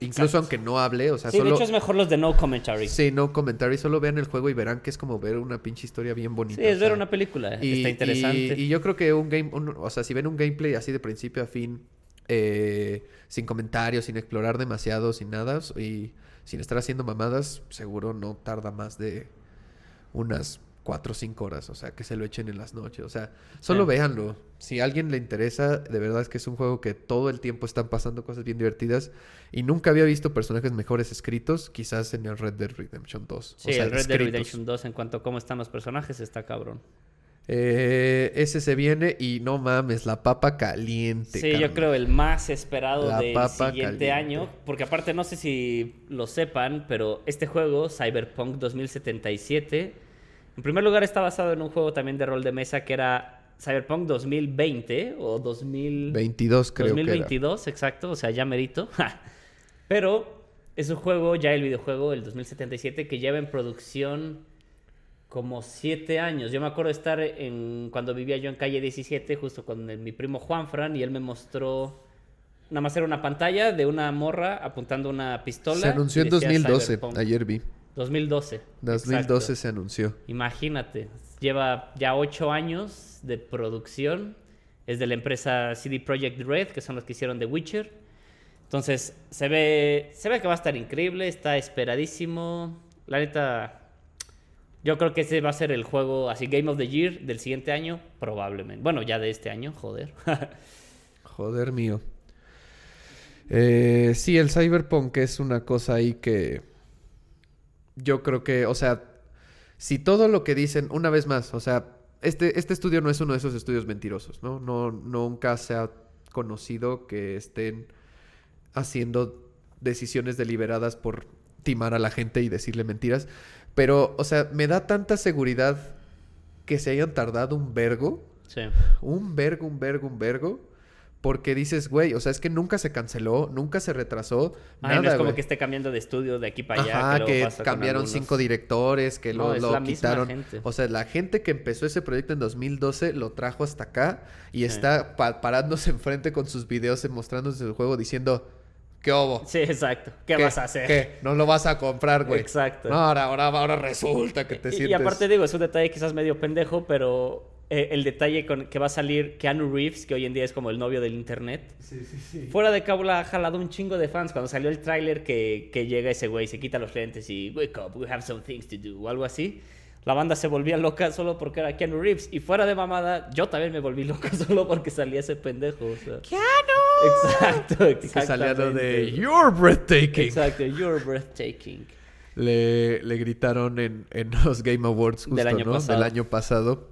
incluso Exacto. aunque no hable, o sea, Sí, solo de hecho es mejor los de no commentary. Sí, Sí, no commentary, solo vean el juego y verán que es como ver una pinche historia bien bonita. es o ver sea, una película. y, está interesante. y- y yo creo que un game, un- o sea, si ven un gameplay así de principio a fin, eh, sin comentarios, sin explorar demasiado, sin nada, y sin estar haciendo mamadas, seguro no tarda más de unas 4 o 5 horas, o sea, que se lo echen en las noches, o sea, solo Sí. véanlo. Si a alguien le interesa, de verdad es que es un juego que todo el tiempo están pasando cosas bien divertidas y nunca había visto personajes mejores escritos, quizás en el Red Dead Redemption 2. Sí, o sea, el Red Dead. Redemption 2 en cuanto a cómo están los personajes está cabrón. Eh, ese se viene y no mames, la papa caliente. Sí, yo creo el más esperado La del siguiente caliente. año. Porque aparte, no sé si lo sepan, pero este juego, Cyberpunk 2077, en primer lugar está basado en un juego también de rol de mesa que era Cyberpunk 2020 o 2000... 22 creo 2022, exacto, o sea, ya merito. Pero es un juego, ya el videojuego, el 2077, que lleva en producción como siete años. Yo me acuerdo de estar en cuando vivía yo en calle 17, justo con el- mi primo Juanfran, y él me mostró. Nada más era una pantalla de una morra apuntando una que pistola. era. Se anunció en decía 2012, Cyberpunk. ayer vi. 2012. 2012 exacto. se anunció. Imagínate, lleva ya ocho años de producción. Es de la empresa CD Projekt Red, que son los que hicieron The Witcher. Entonces, se ve, se ve que va a estar increíble, está esperadísimo. La neta, yo creo que ese va a ser el juego, así, Game of the Year del siguiente año, probablemente. Bueno, ya de este año, joder. Joder mío. Eh, sí, el Cyberpunk es una cosa ahí que yo creo que, o sea, si todo lo que dicen, una vez más, o sea, este, este estudio no es uno de esos estudios mentirosos, ¿no? No, nunca se ha conocido que estén haciendo decisiones deliberadas por timar a la gente y decirle mentiras. Pero, o sea, me da tanta seguridad que se hayan tardado un vergo sí. un vergo, un vergo, un vergo. Porque dices, güey, o sea, es que nunca se canceló, nunca se retrasó. Ay, nada, no es como güey. que esté cambiando de estudio de aquí para allá. Ajá, que pasa cambiaron algunos. cinco directores, que No, lo, lo quitaron. gente. O sea, la gente que empezó ese proyecto en 2012 lo trajo hasta acá y Sí. está pa- parándose enfrente con sus videos y mostrándose el juego diciendo, ¿qué hubo? Sí, exacto. ¿Qué, vas a hacer? ¿Qué? No lo vas a comprar, güey. Exacto. No, ahora, ahora, ahora resulta que te Y- sientes... Y aparte digo, es un detalle quizás medio pendejo, pero eh, el detalle con que va a salir Keanu Reeves, que hoy en día es como el novio del internet. Fuera de Cábula ha jalado un chingo de fans. Cuando salió el tráiler que, que llega ese güey, se quita los lentes y wake up, we have some things to do o algo así. La banda se volvía loca solo porque era Keanu Reeves. Y fuera de mamada, yo también me volví loca solo porque salía ese pendejo. o sea. ¡Keanu! Exacto, Y que salía lo de. You're breathtaking. Exacto, you're breathtaking. le, le gritaron en, en los Game Awards justo, Del año ¿no? pasado. Del año pasado.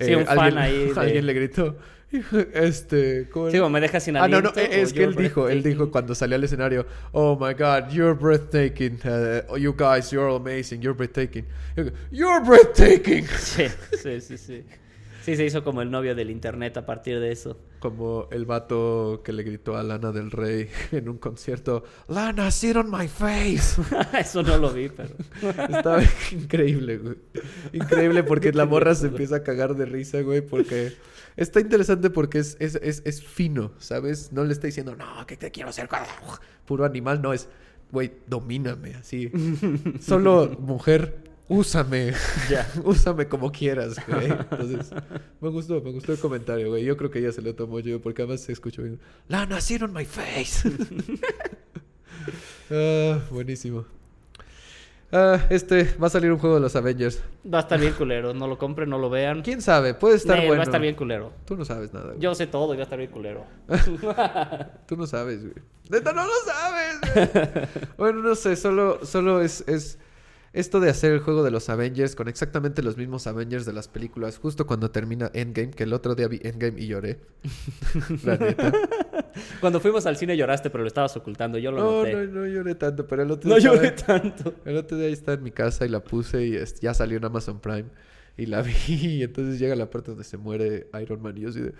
Eh, Sí, un fan alguien, ahí de- alguien le gritó, este... Sí, como me deja sin Ah, no, no, aliento, es que él dijo, él dijo cuando salió al escenario, oh my god, you're breathtaking, uh, you guys, you're amazing, you're breathtaking. You're breathtaking. Sí, sí, sí, sí. Sí, se hizo como el novio del internet a partir de eso. Como el vato que le gritó a Lana del Rey en un concierto, Lana, sit on my face. eso no lo vi, pero... Estaba increíble, güey. Increíble porque la morra se empieza a cagar de risa, güey, porque... Está interesante porque es, es, es, es fino, ¿sabes? No le está diciendo, no, que te quiero hacer puro animal, no, es, güey, domíname, así. Solo mujer, úsame. Ya. úsame como quieras, güey. Entonces, me gustó, me gustó el comentario, güey. Yo creo que ella se lo tomó yo porque además se escuchó bien. Lana, sit on my face. ah, buenísimo. Ah, este, va a salir un juego de los Avengers. Va a estar bien culero. No lo compren, no lo vean. ¿Quién sabe? Puede estar bueno. Va a estar bien culero. Tú no sabes nada, güey. Yo sé todo y va a estar bien culero. Tú no sabes, güey. Neta, no lo sabes, güey. bueno, no sé, solo, solo es, es esto de hacer el juego de los Avengers con exactamente los mismos Avengers de las películas, justo cuando termina Endgame, que el otro día vi Endgame y lloré. La neta. Cuando fuimos al cine lloraste, pero lo estabas ocultando. Yo lo No, noté. no, no lloré tanto, pero el otro No día lloré estaba- tanto. El otro día está en mi casa y la puse y ya salió en Amazon Prime y la vi y entonces llega la parte donde se muere Iron Man y yo así de...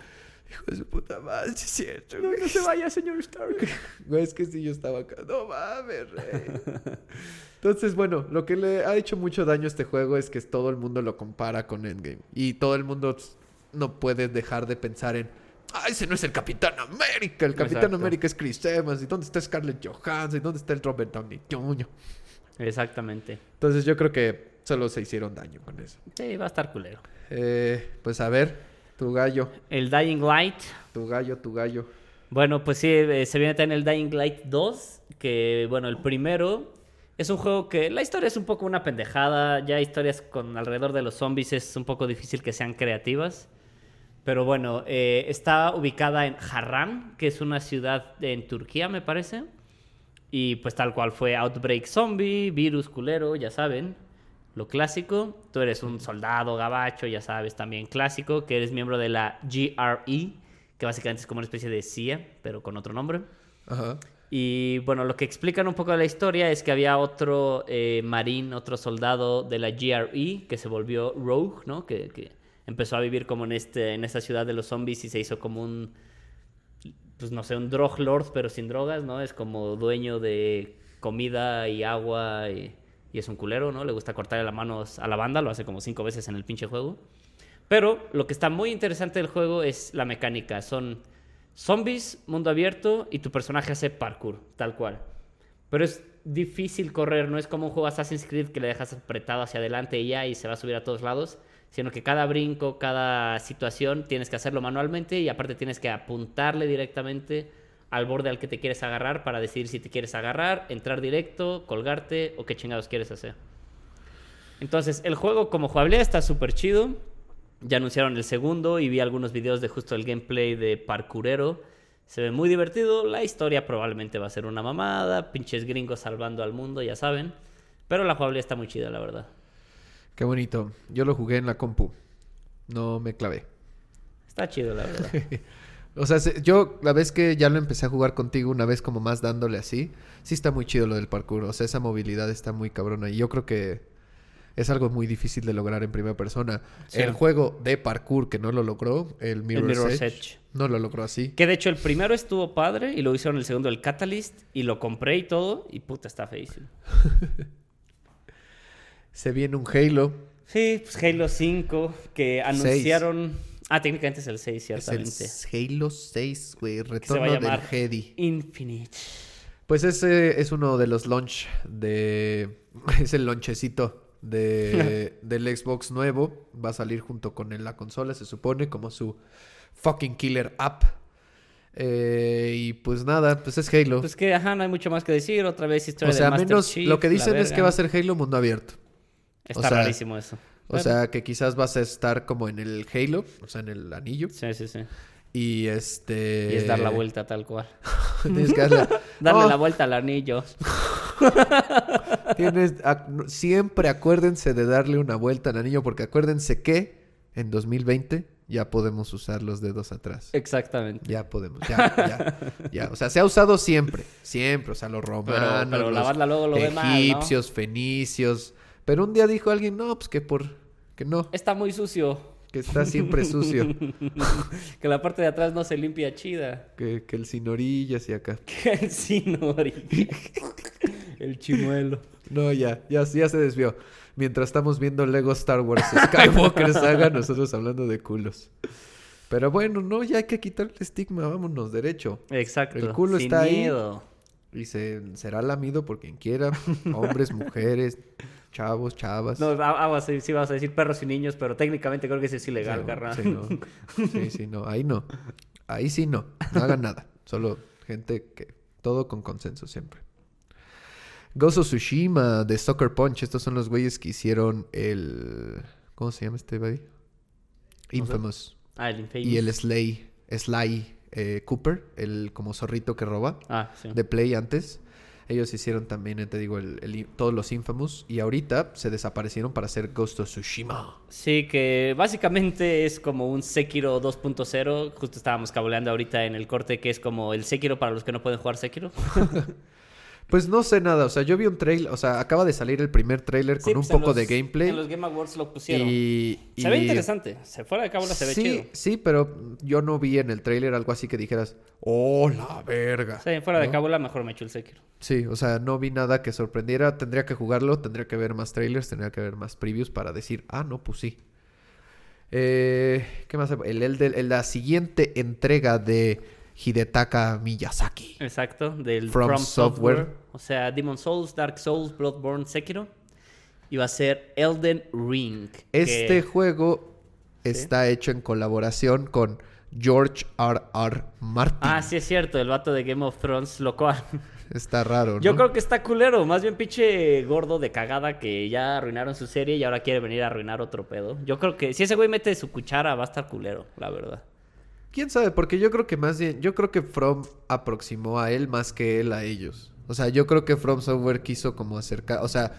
Hijo de su puta madre, es cierto, güey. No se vaya, señor Stark. Güey, es que sí, yo estaba acá. No mames, rey. Entonces, bueno, lo que le ha hecho mucho daño a este juego es que todo el mundo lo compara con Endgame. Y todo el mundo no puede dejar de pensar en. Ah, ese no es el Capitán América. El Capitán Exacto. América es Chris Evans. ¿Y dónde está Scarlett Johansson? ¿Y dónde está el Robert Downey Jr.? Exactamente. Entonces, yo creo que solo se hicieron daño con eso. Sí, va a estar culero. Eh, pues a ver, tu gallo, El Dying Light. tu gallo, tu gallo. Bueno, pues sí, eh, se viene también el Dying Light 2, que bueno, el primero es un juego que la historia es un poco una pendejada, ya historias con alrededor de los zombies es un poco difícil que sean creativas, pero bueno, eh, está ubicada en Harran, que es una ciudad en Turquía, me parece, y pues tal cual fue Outbreak Zombie, virus culero, ya saben, lo clásico, tú eres un soldado gabacho, ya sabes, también clásico, que eres miembro de la GRE, que básicamente es como una especie de CIA, pero con otro nombre. Ajá. Y bueno, lo que explican un poco de la historia es que había otro eh, marín, otro soldado de la GRE que se volvió rogue, ¿no? Que, que empezó a vivir como en, este, en esta ciudad de los zombies y se hizo como un, pues no sé, un drug lord, pero sin drogas, ¿no? Es como dueño de comida y agua y, y es un culero, ¿no? Le gusta cortarle las manos a la banda, lo hace como cinco veces en el pinche juego. Pero lo que está muy interesante del juego es la mecánica. Son zombies, mundo abierto y tu personaje hace parkour, tal cual. Pero es difícil correr, no es como un juego Assassin's Creed que le dejas apretado hacia adelante y ya y se va a subir a todos lados, sino que cada brinco, cada situación tienes que hacerlo manualmente y aparte tienes que apuntarle directamente al borde al que te quieres agarrar para decidir si te quieres agarrar, entrar directo, colgarte o qué chingados quieres hacer. Entonces, el juego como jugabilidad está súper chido. Ya anunciaron el segundo y vi algunos videos de justo el gameplay de parkourero. Se ve muy divertido. La historia probablemente va a ser una mamada. Pinches gringos salvando al mundo, ya saben. Pero la jugabilidad está muy chida, la verdad. Qué bonito. Yo lo jugué en la compu. No me clavé. Está chido, la verdad. O sea, se- yo la vez que ya lo empecé a jugar contigo, una vez como más dándole así, sí está muy chido lo del parkour. O sea, esa movilidad está muy cabrona. Y yo creo que es algo muy difícil de lograr en primera persona. Sí. El juego de parkour que no lo logró, el Mirror's, Mirror's Edge, Edge. no lo logró así. Que de hecho el primero estuvo padre y lo hicieron el segundo el Catalyst y lo compré y todo y puta está feísimo. Se viene un Halo. Sí, pues Halo 5 que anunciaron... Ah, técnicamente es el 6, Es ciertamente. el Halo 6, güey. que se Retorno va a del Jedi. Infinite. Pues ese es uno de los launch de... Es el launchecito de, del Xbox nuevo. Va a salir junto con la consola, se supone, como su fucking killer app. Eh, y pues nada, pues es Halo. Pues que, ajá, no hay mucho más que decir. Otra vez historia o sea, de Master menos Chief, lo que dicen es que va a ser Halo mundo abierto. Está o sea, rarísimo eso. O sea, que quizás vas a estar como en el Halo, o sea, en el anillo. Sí, sí, sí. Y este... Y es dar la vuelta tal cual. Tienes que darle... Darle Oh, la vuelta al anillo. Tienes, siempre acuérdense de darle una vuelta al anillo porque acuérdense que en 2020 ya podemos usar los dedos atrás. Exactamente. Ya podemos, ya, ya, ya. O sea, se ha usado siempre, siempre. O sea, los romanos, pero la los banda luego lo ve mal, ¿no? egipcios, fenicios. Pero un día dijo alguien, no, pues que por, que no. Está muy sucio. que está siempre sucio. que la parte de atrás no se limpia chida. que, que el sin orillas y acá. Que el sin orilla. El chimuelo. No, ya, ya, ya se desvió. Mientras estamos viendo Lego Star Wars Skywalker Saga, nosotros hablando de culos. Pero bueno, no, ya hay que quitarle el estigma, vámonos derecho. Exacto. El culo sin está ahí. Y se, será lamido por quien quiera, hombres, mujeres, chavos, chavas. No, a- aguas, sí, sí vas a decir perros y niños, pero técnicamente creo que ese es ilegal, carnal. Sí, no. sí, sí, no, ahí no. Ahí sí no, no hagan nada. Solo gente que... Todo con consenso siempre. Gozo Tsushima de Soccer Punch. Estos son los güeyes que hicieron el... ¿Cómo se llama este güey? Infamous. Ah, el Infamous. Y el Slay, Sly eh, Cooper, el como zorrito que roba Ah, sí. de Play antes. Ellos hicieron también, eh, te digo, el- el- todos los Infamous. Y ahorita se desaparecieron para hacer Ghost of Tsushima. Sí, que básicamente es como un Sekiro 2.0. Justo estábamos cabuleando ahorita en el corte que es como el Sekiro para los que no pueden jugar Sekiro. Pues no sé nada, o sea, yo vi un trailer, o sea, acaba de salir el primer trailer con Sí, un pues, en poco de gameplay. En los Game Awards lo pusieron. Y, Se ve interesante. Se fuera de cábula se ve sí, chido. sí, pero yo no vi en el trailer algo así que dijeras, oh, la verga. Sí, fuera de ¿no? cábula mejor me echo el Sekiro. Sí, o sea, no vi nada que sorprendiera. Tendría que jugarlo, tendría que ver más trailers, tendría que ver más previews para decir, ah, no, pues sí. Eh, ¿Qué más? El, el, de- el- la siguiente entrega de Hidetaka Miyazaki. Exacto, del From From, Software. Software. O sea, Demon Souls, Dark Souls, Bloodborne, Sekiro. Y va a ser Elden Ring. Este que- juego está hecho en colaboración con George R. R. Martin. Ah, sí es cierto, el vato de Game of Thrones, lo cual. Está raro, ¿no? Yo creo que está culero, más bien pinche gordo de cagada que ya arruinaron su serie y ahora quiere venir a arruinar otro pedo. Yo creo que si ese güey mete su cuchara va a estar culero, la verdad. ¿Quién sabe? Porque yo creo que más bien... Yo creo que From aproximó a él más que él a ellos. O sea, yo creo que From Software quiso como acercar... O sea,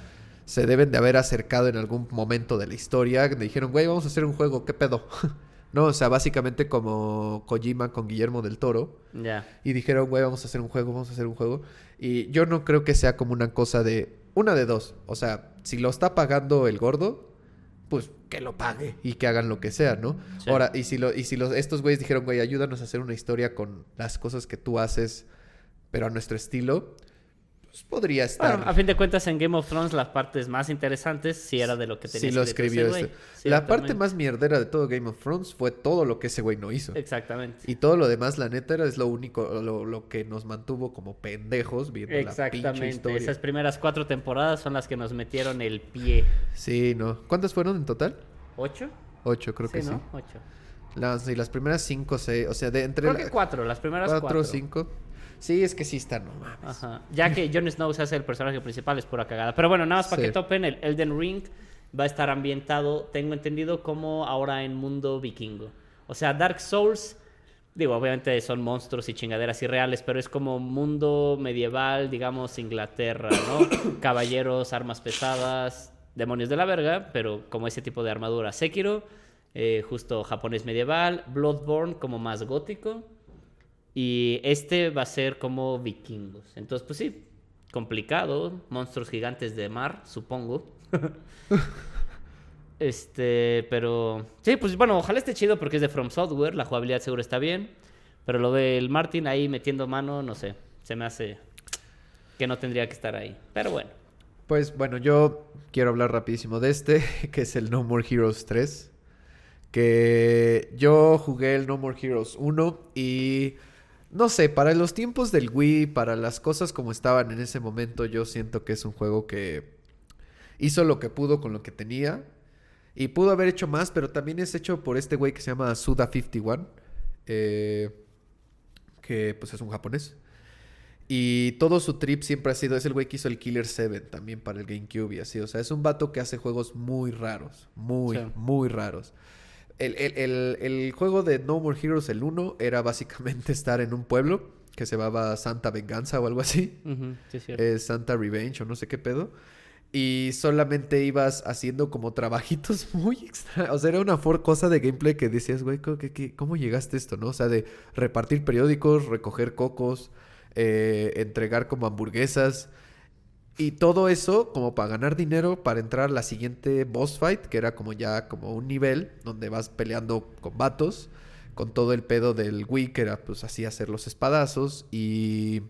se deben de haber acercado en algún momento de la historia. Le dijeron, güey, vamos a hacer un juego. ¿Qué pedo? no, o sea, básicamente como Kojima con Guillermo del Toro. Ya. Y dijeron, güey, vamos a hacer un juego, vamos a hacer un juego. Y yo no creo que sea como una cosa de... Una de dos. O sea, si lo está pagando el gordo, pues que lo pague y que hagan lo que sea, ¿no? Sí. Ahora, y si, lo, y si los, estos güeyes dijeron, güey, ayúdanos a hacer una historia con las cosas que tú haces, pero a nuestro estilo, pues podría estar. Bueno, a fin de cuentas en Game of Thrones las partes más interesantes sí era de lo que tenía Sí lo escribió ese este. La parte más mierdera de todo Game of Thrones fue todo lo que ese güey no hizo. Exactamente. Y todo lo demás, la neta, era es lo único, lo, lo que nos mantuvo como pendejos viendo la pinche Exactamente. historia. Esas primeras cuatro temporadas son las que nos metieron el pie. Sí, ¿no? ¿Cuántas fueron en total? ¿Ocho? Ocho, creo que sí. ¿no? Ocho. Las, y las primeras cinco, seis, o sea, de entre Creo que cuatro, las primeras cuatro, cuatro. cinco. Sí, es que sí está, no mames. Ajá. Ya que Jon Snow se hace el personaje principal es pura cagada. Pero bueno, nada más para Sí. que topen, el Elden Ring va a estar ambientado, tengo entendido, como ahora en mundo vikingo. O sea, Dark Souls, digo, obviamente son monstruos y chingaderas irreales, pero es como mundo medieval, digamos, Inglaterra, ¿no? Caballeros, armas pesadas, demonios de la verga, pero como ese tipo de armadura. Sekiro, eh, justo japonés medieval, Bloodborne como más gótico. Y este va a ser como vikingos. Entonces, pues sí, complicado. Monstruos gigantes de mar, supongo. este, pero... Sí, pues bueno, ojalá esté chido porque es de From Software. La jugabilidad seguro está bien. Pero lo del Martin ahí metiendo mano, no sé. Se me hace que no tendría que estar ahí. Pero bueno. Pues bueno, yo quiero hablar rapidísimo de este, que es el No More Heroes 3. Que yo jugué el No More Heroes 1 y no sé, para los tiempos del Wii, para las cosas como estaban en ese momento, yo siento que es un juego que hizo lo que pudo con lo que tenía. Y pudo haber hecho más, pero también es hecho por este güey que se llama Suda51. eh, que pues es un japonés. Y todo su trip siempre ha sido, es el güey que hizo el Killer 7 también para el GameCube y así. O sea, es un vato que hace juegos muy raros, muy, Sí. muy raros. El, el- el- el juego de No More Heroes, el 1, era básicamente estar en un pueblo que se llamaba Santa Venganza o algo así. Sí, es. Eh, Santa Revenge o no sé qué pedo. Y solamente ibas haciendo como trabajitos muy extra. O sea, era una cosa de gameplay que decías, güey, ¿cómo, cómo llegaste a esto, no? O sea, de repartir periódicos, recoger cocos, eh, entregar como hamburguesas. Y todo eso como para ganar dinero para entrar a la siguiente boss fight, que era como ya como un nivel donde vas peleando con vatos, con todo el pedo del Wii, que era pues así hacer los espadazos y...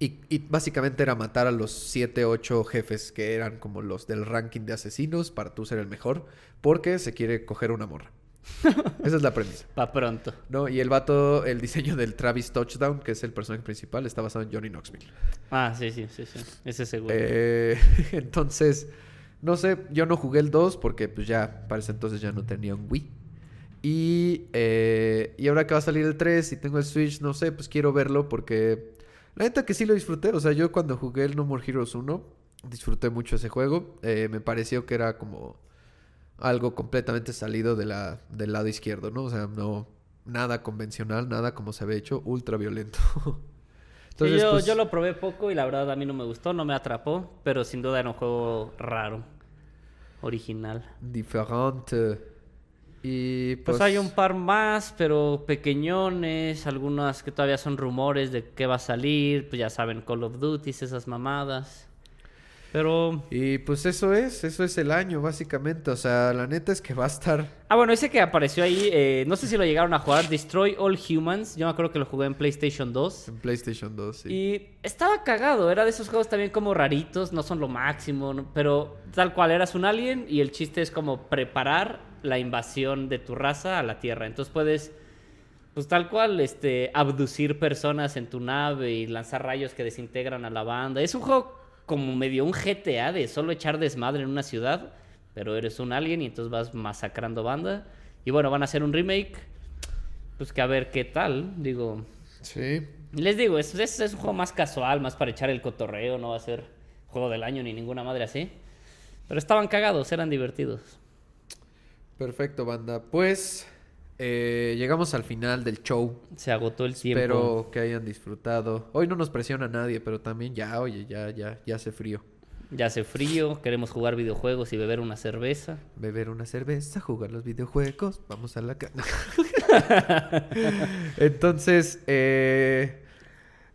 Y, y básicamente era matar a los 7, 8 jefes que eran como los del ranking de asesinos para tú ser el mejor, porque se quiere coger una morra. Esa es la premisa. Pa' pronto. No, y el vato, el diseño del Travis Touchdown, que es el personaje principal, está basado en Johnny Knoxville. Ah, sí, sí, sí, sí. Ese seguro. Eh, entonces, no sé, yo no jugué el 2 porque pues ya para ese entonces ya no tenía un Wii. Y, eh, y ahora que va a salir el 3 y tengo el Switch, no sé, pues quiero verlo porque la neta que sí lo disfruté. O sea, yo cuando jugué el No More Heroes 1, disfruté mucho ese juego. Eh, me pareció que era como algo completamente salido de la, del lado izquierdo, ¿no? O sea, no nada convencional, nada como se había hecho, ultra violento. Sí, yo, pues, yo lo probé poco y la verdad a mí no me gustó, no me atrapó, pero sin duda era un juego raro, original. diferente. Y Pues, hay un par más, pero pequeñones, algunas que todavía son rumores de qué va a salir, pues ya saben, Call of Duty, esas mamadas. Pero... Y pues eso es, eso es el año básicamente. O sea, la neta es que va a estar... Ah, bueno, ese que apareció ahí, eh, no sé si lo llegaron a jugar, Destroy All Humans, yo me acuerdo que lo jugué en PlayStation 2. En PlayStation 2, sí. Y estaba cagado, era de esos juegos también como raritos, no son lo máximo, ¿no? pero tal cual eras un alien y el chiste es como preparar la invasión de tu raza a la Tierra. Entonces puedes, pues tal cual, este, abducir personas en tu nave y lanzar rayos que desintegran a la banda. Es un juego como medio un GTA de solo echar desmadre en una ciudad, pero eres un alien y entonces vas masacrando banda. Y bueno, van a hacer un remake, pues que a ver qué tal, digo... Sí. Les digo, es, es, es un juego más casual, más para echar el cotorreo, no va a ser juego del año ni ninguna madre así. Pero estaban cagados, eran divertidos. Perfecto, banda. Pues eh, llegamos al final del show. Se agotó el tiempo. Espero que hayan disfrutado. Hoy no nos presiona nadie, pero también ya, oye, ya, ya, ya hace frío. Ya hace frío, queremos jugar videojuegos y beber una cerveza. Beber una cerveza, jugar los videojuegos, vamos a la cana. Entonces, eh,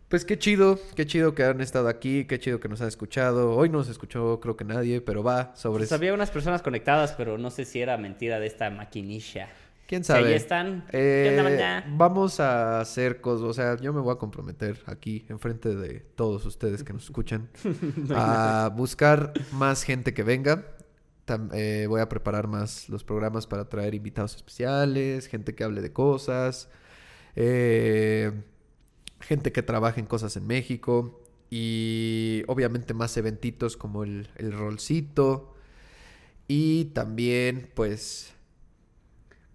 pues qué chido, qué chido que han estado aquí, qué chido que nos han escuchado. Hoy no nos escuchó creo que nadie, pero va sobre... Pues había unas personas conectadas, pero no sé si era mentira de esta maquinilla. ¿Quién Si ahí sabe? están. Eh, vamos a hacer cosas, o sea, yo me voy a comprometer aquí, enfrente de todos ustedes que nos escuchan, a buscar más gente que venga. Tam- eh, voy a preparar más los programas para traer invitados especiales, gente que hable de cosas, eh, gente que trabaje en cosas en México y obviamente más eventitos como el, el rolcito y también pues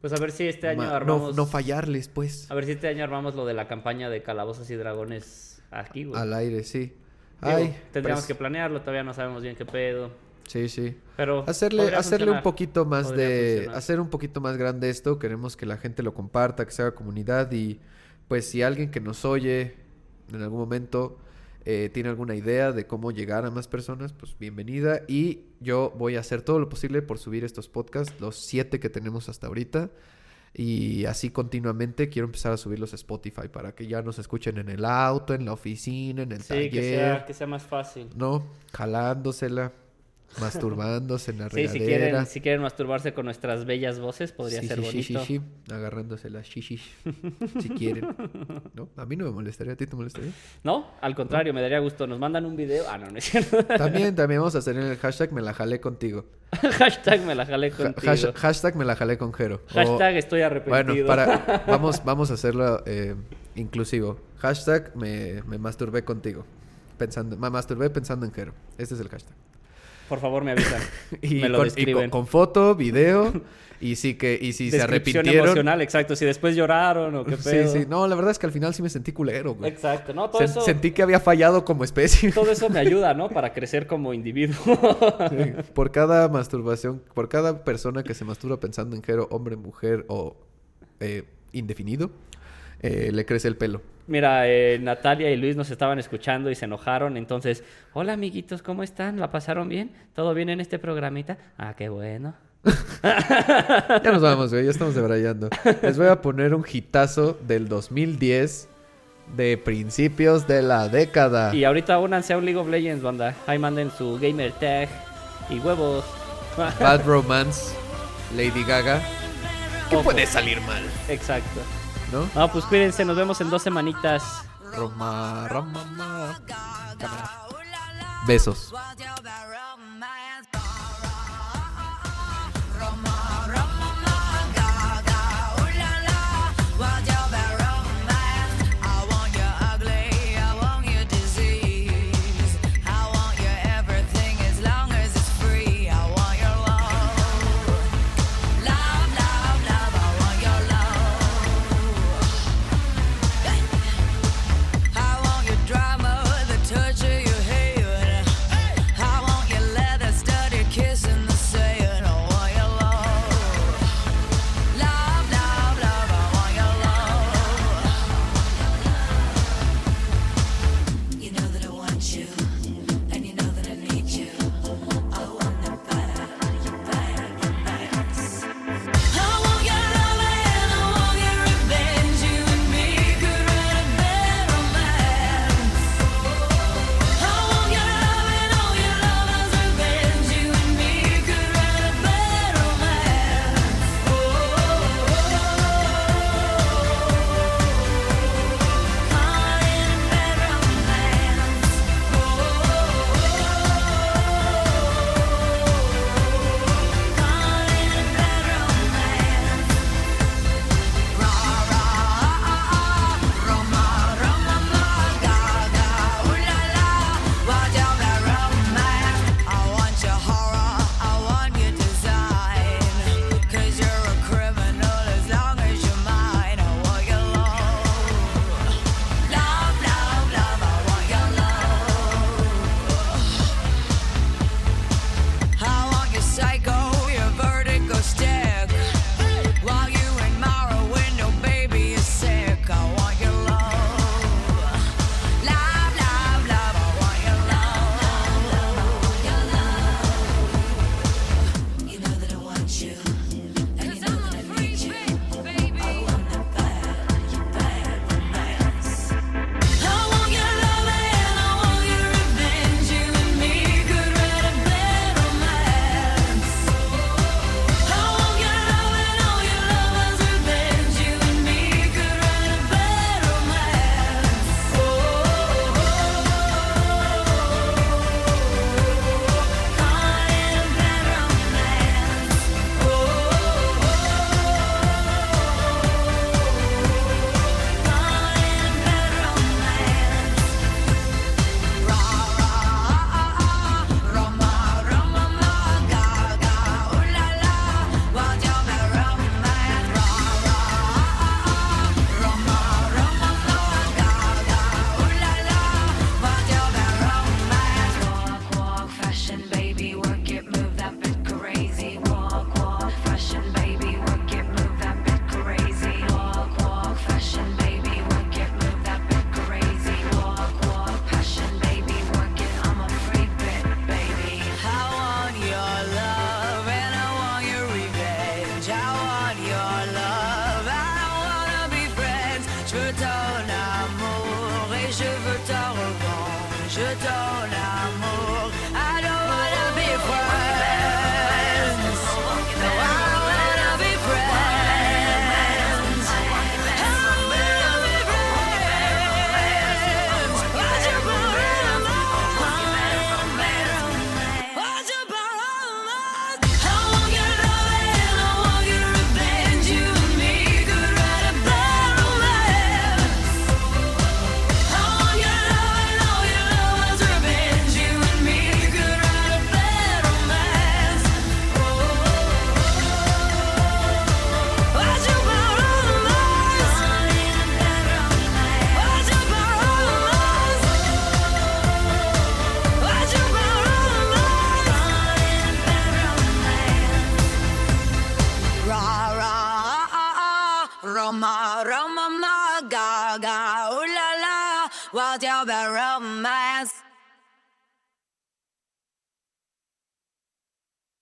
Pues a ver si este año Ma- armamos. No, fallarles, pues. A ver si este año armamos lo de la campaña de calabozos y dragones aquí, güey. Al aire, sí. Digo, Ay, tendríamos pues, que planearlo, todavía no sabemos bien qué pedo. Sí, sí. Pero Hacerle, hacerle un poquito más Podría de... funcionar. Hacer un poquito más grande esto. Queremos que la gente lo comparta, que se haga comunidad. Y pues si alguien que nos oye en algún momento eh, tiene alguna idea de cómo llegar a más personas, pues bienvenida. Y yo voy a hacer todo lo posible por subir estos podcasts, los siete que tenemos hasta ahorita. Y así continuamente quiero empezar a subirlos a Spotify para que ya nos escuchen en el auto, en la oficina, en el Sí, taller. que sea, que sea más fácil. No, jalándosela, masturbándose en la Sí, si regadera. quieren, si quieren masturbarse con nuestras bellas voces, podría Sí, ser sí, sí, bonito. sí, sí, agarrándose las shishis, si quieren. ¿No? A mí no me molestaría, ¿a ti te molestaría? No, al contrario, me daría gusto. Nos mandan un video. Ah, no, no es cierto. También, también vamos a hacer el hashtag me la jalé contigo. Hashtag me la jalé Ja- contigo. hash- hashtag me la jalé con Jero. O- Hashtag estoy bueno, arrepentido. para, vamos, vamos a hacerlo eh, inclusivo. Hashtag me, me masturbé contigo. Pensando, me masturbé pensando en Jero. Este es el hashtag. Por favor, me avisan. Y, me lo con, y describen. con, con foto, video, y sí que, y si se arrepintieron. emocional, exacto. Si después lloraron o qué Sí, pedo. sí. No, la verdad es que al final sí me sentí culero, güey. Exacto. No, todo eso, Sentí que había fallado como especie. todo eso me ayuda, ¿no? Para crecer como individuo. Sí. Por cada masturbación, por cada persona que se masturba pensando en género, hombre, mujer o eh, indefinido, eh, le crece el pelo. Mira, eh, Natalia y Luis nos estaban escuchando y se enojaron, entonces, hola amiguitos, ¿cómo están? ¿La pasaron bien? ¿Todo bien en este programita? Ah, qué bueno. ya nos vamos, güey, ya estamos debrayando. Les voy a poner un hitazo del 2010 de principios de la década. Y ahorita únanse a un League of Legends, banda. Ahí manden su gamer tag y huevos. Bad Romance, Lady Gaga. ¿Qué puede salir mal? Exacto. ¿no? Ah, pues cuídense, nos vemos en dos semanitas. Roma, Roma, Roma. Besos.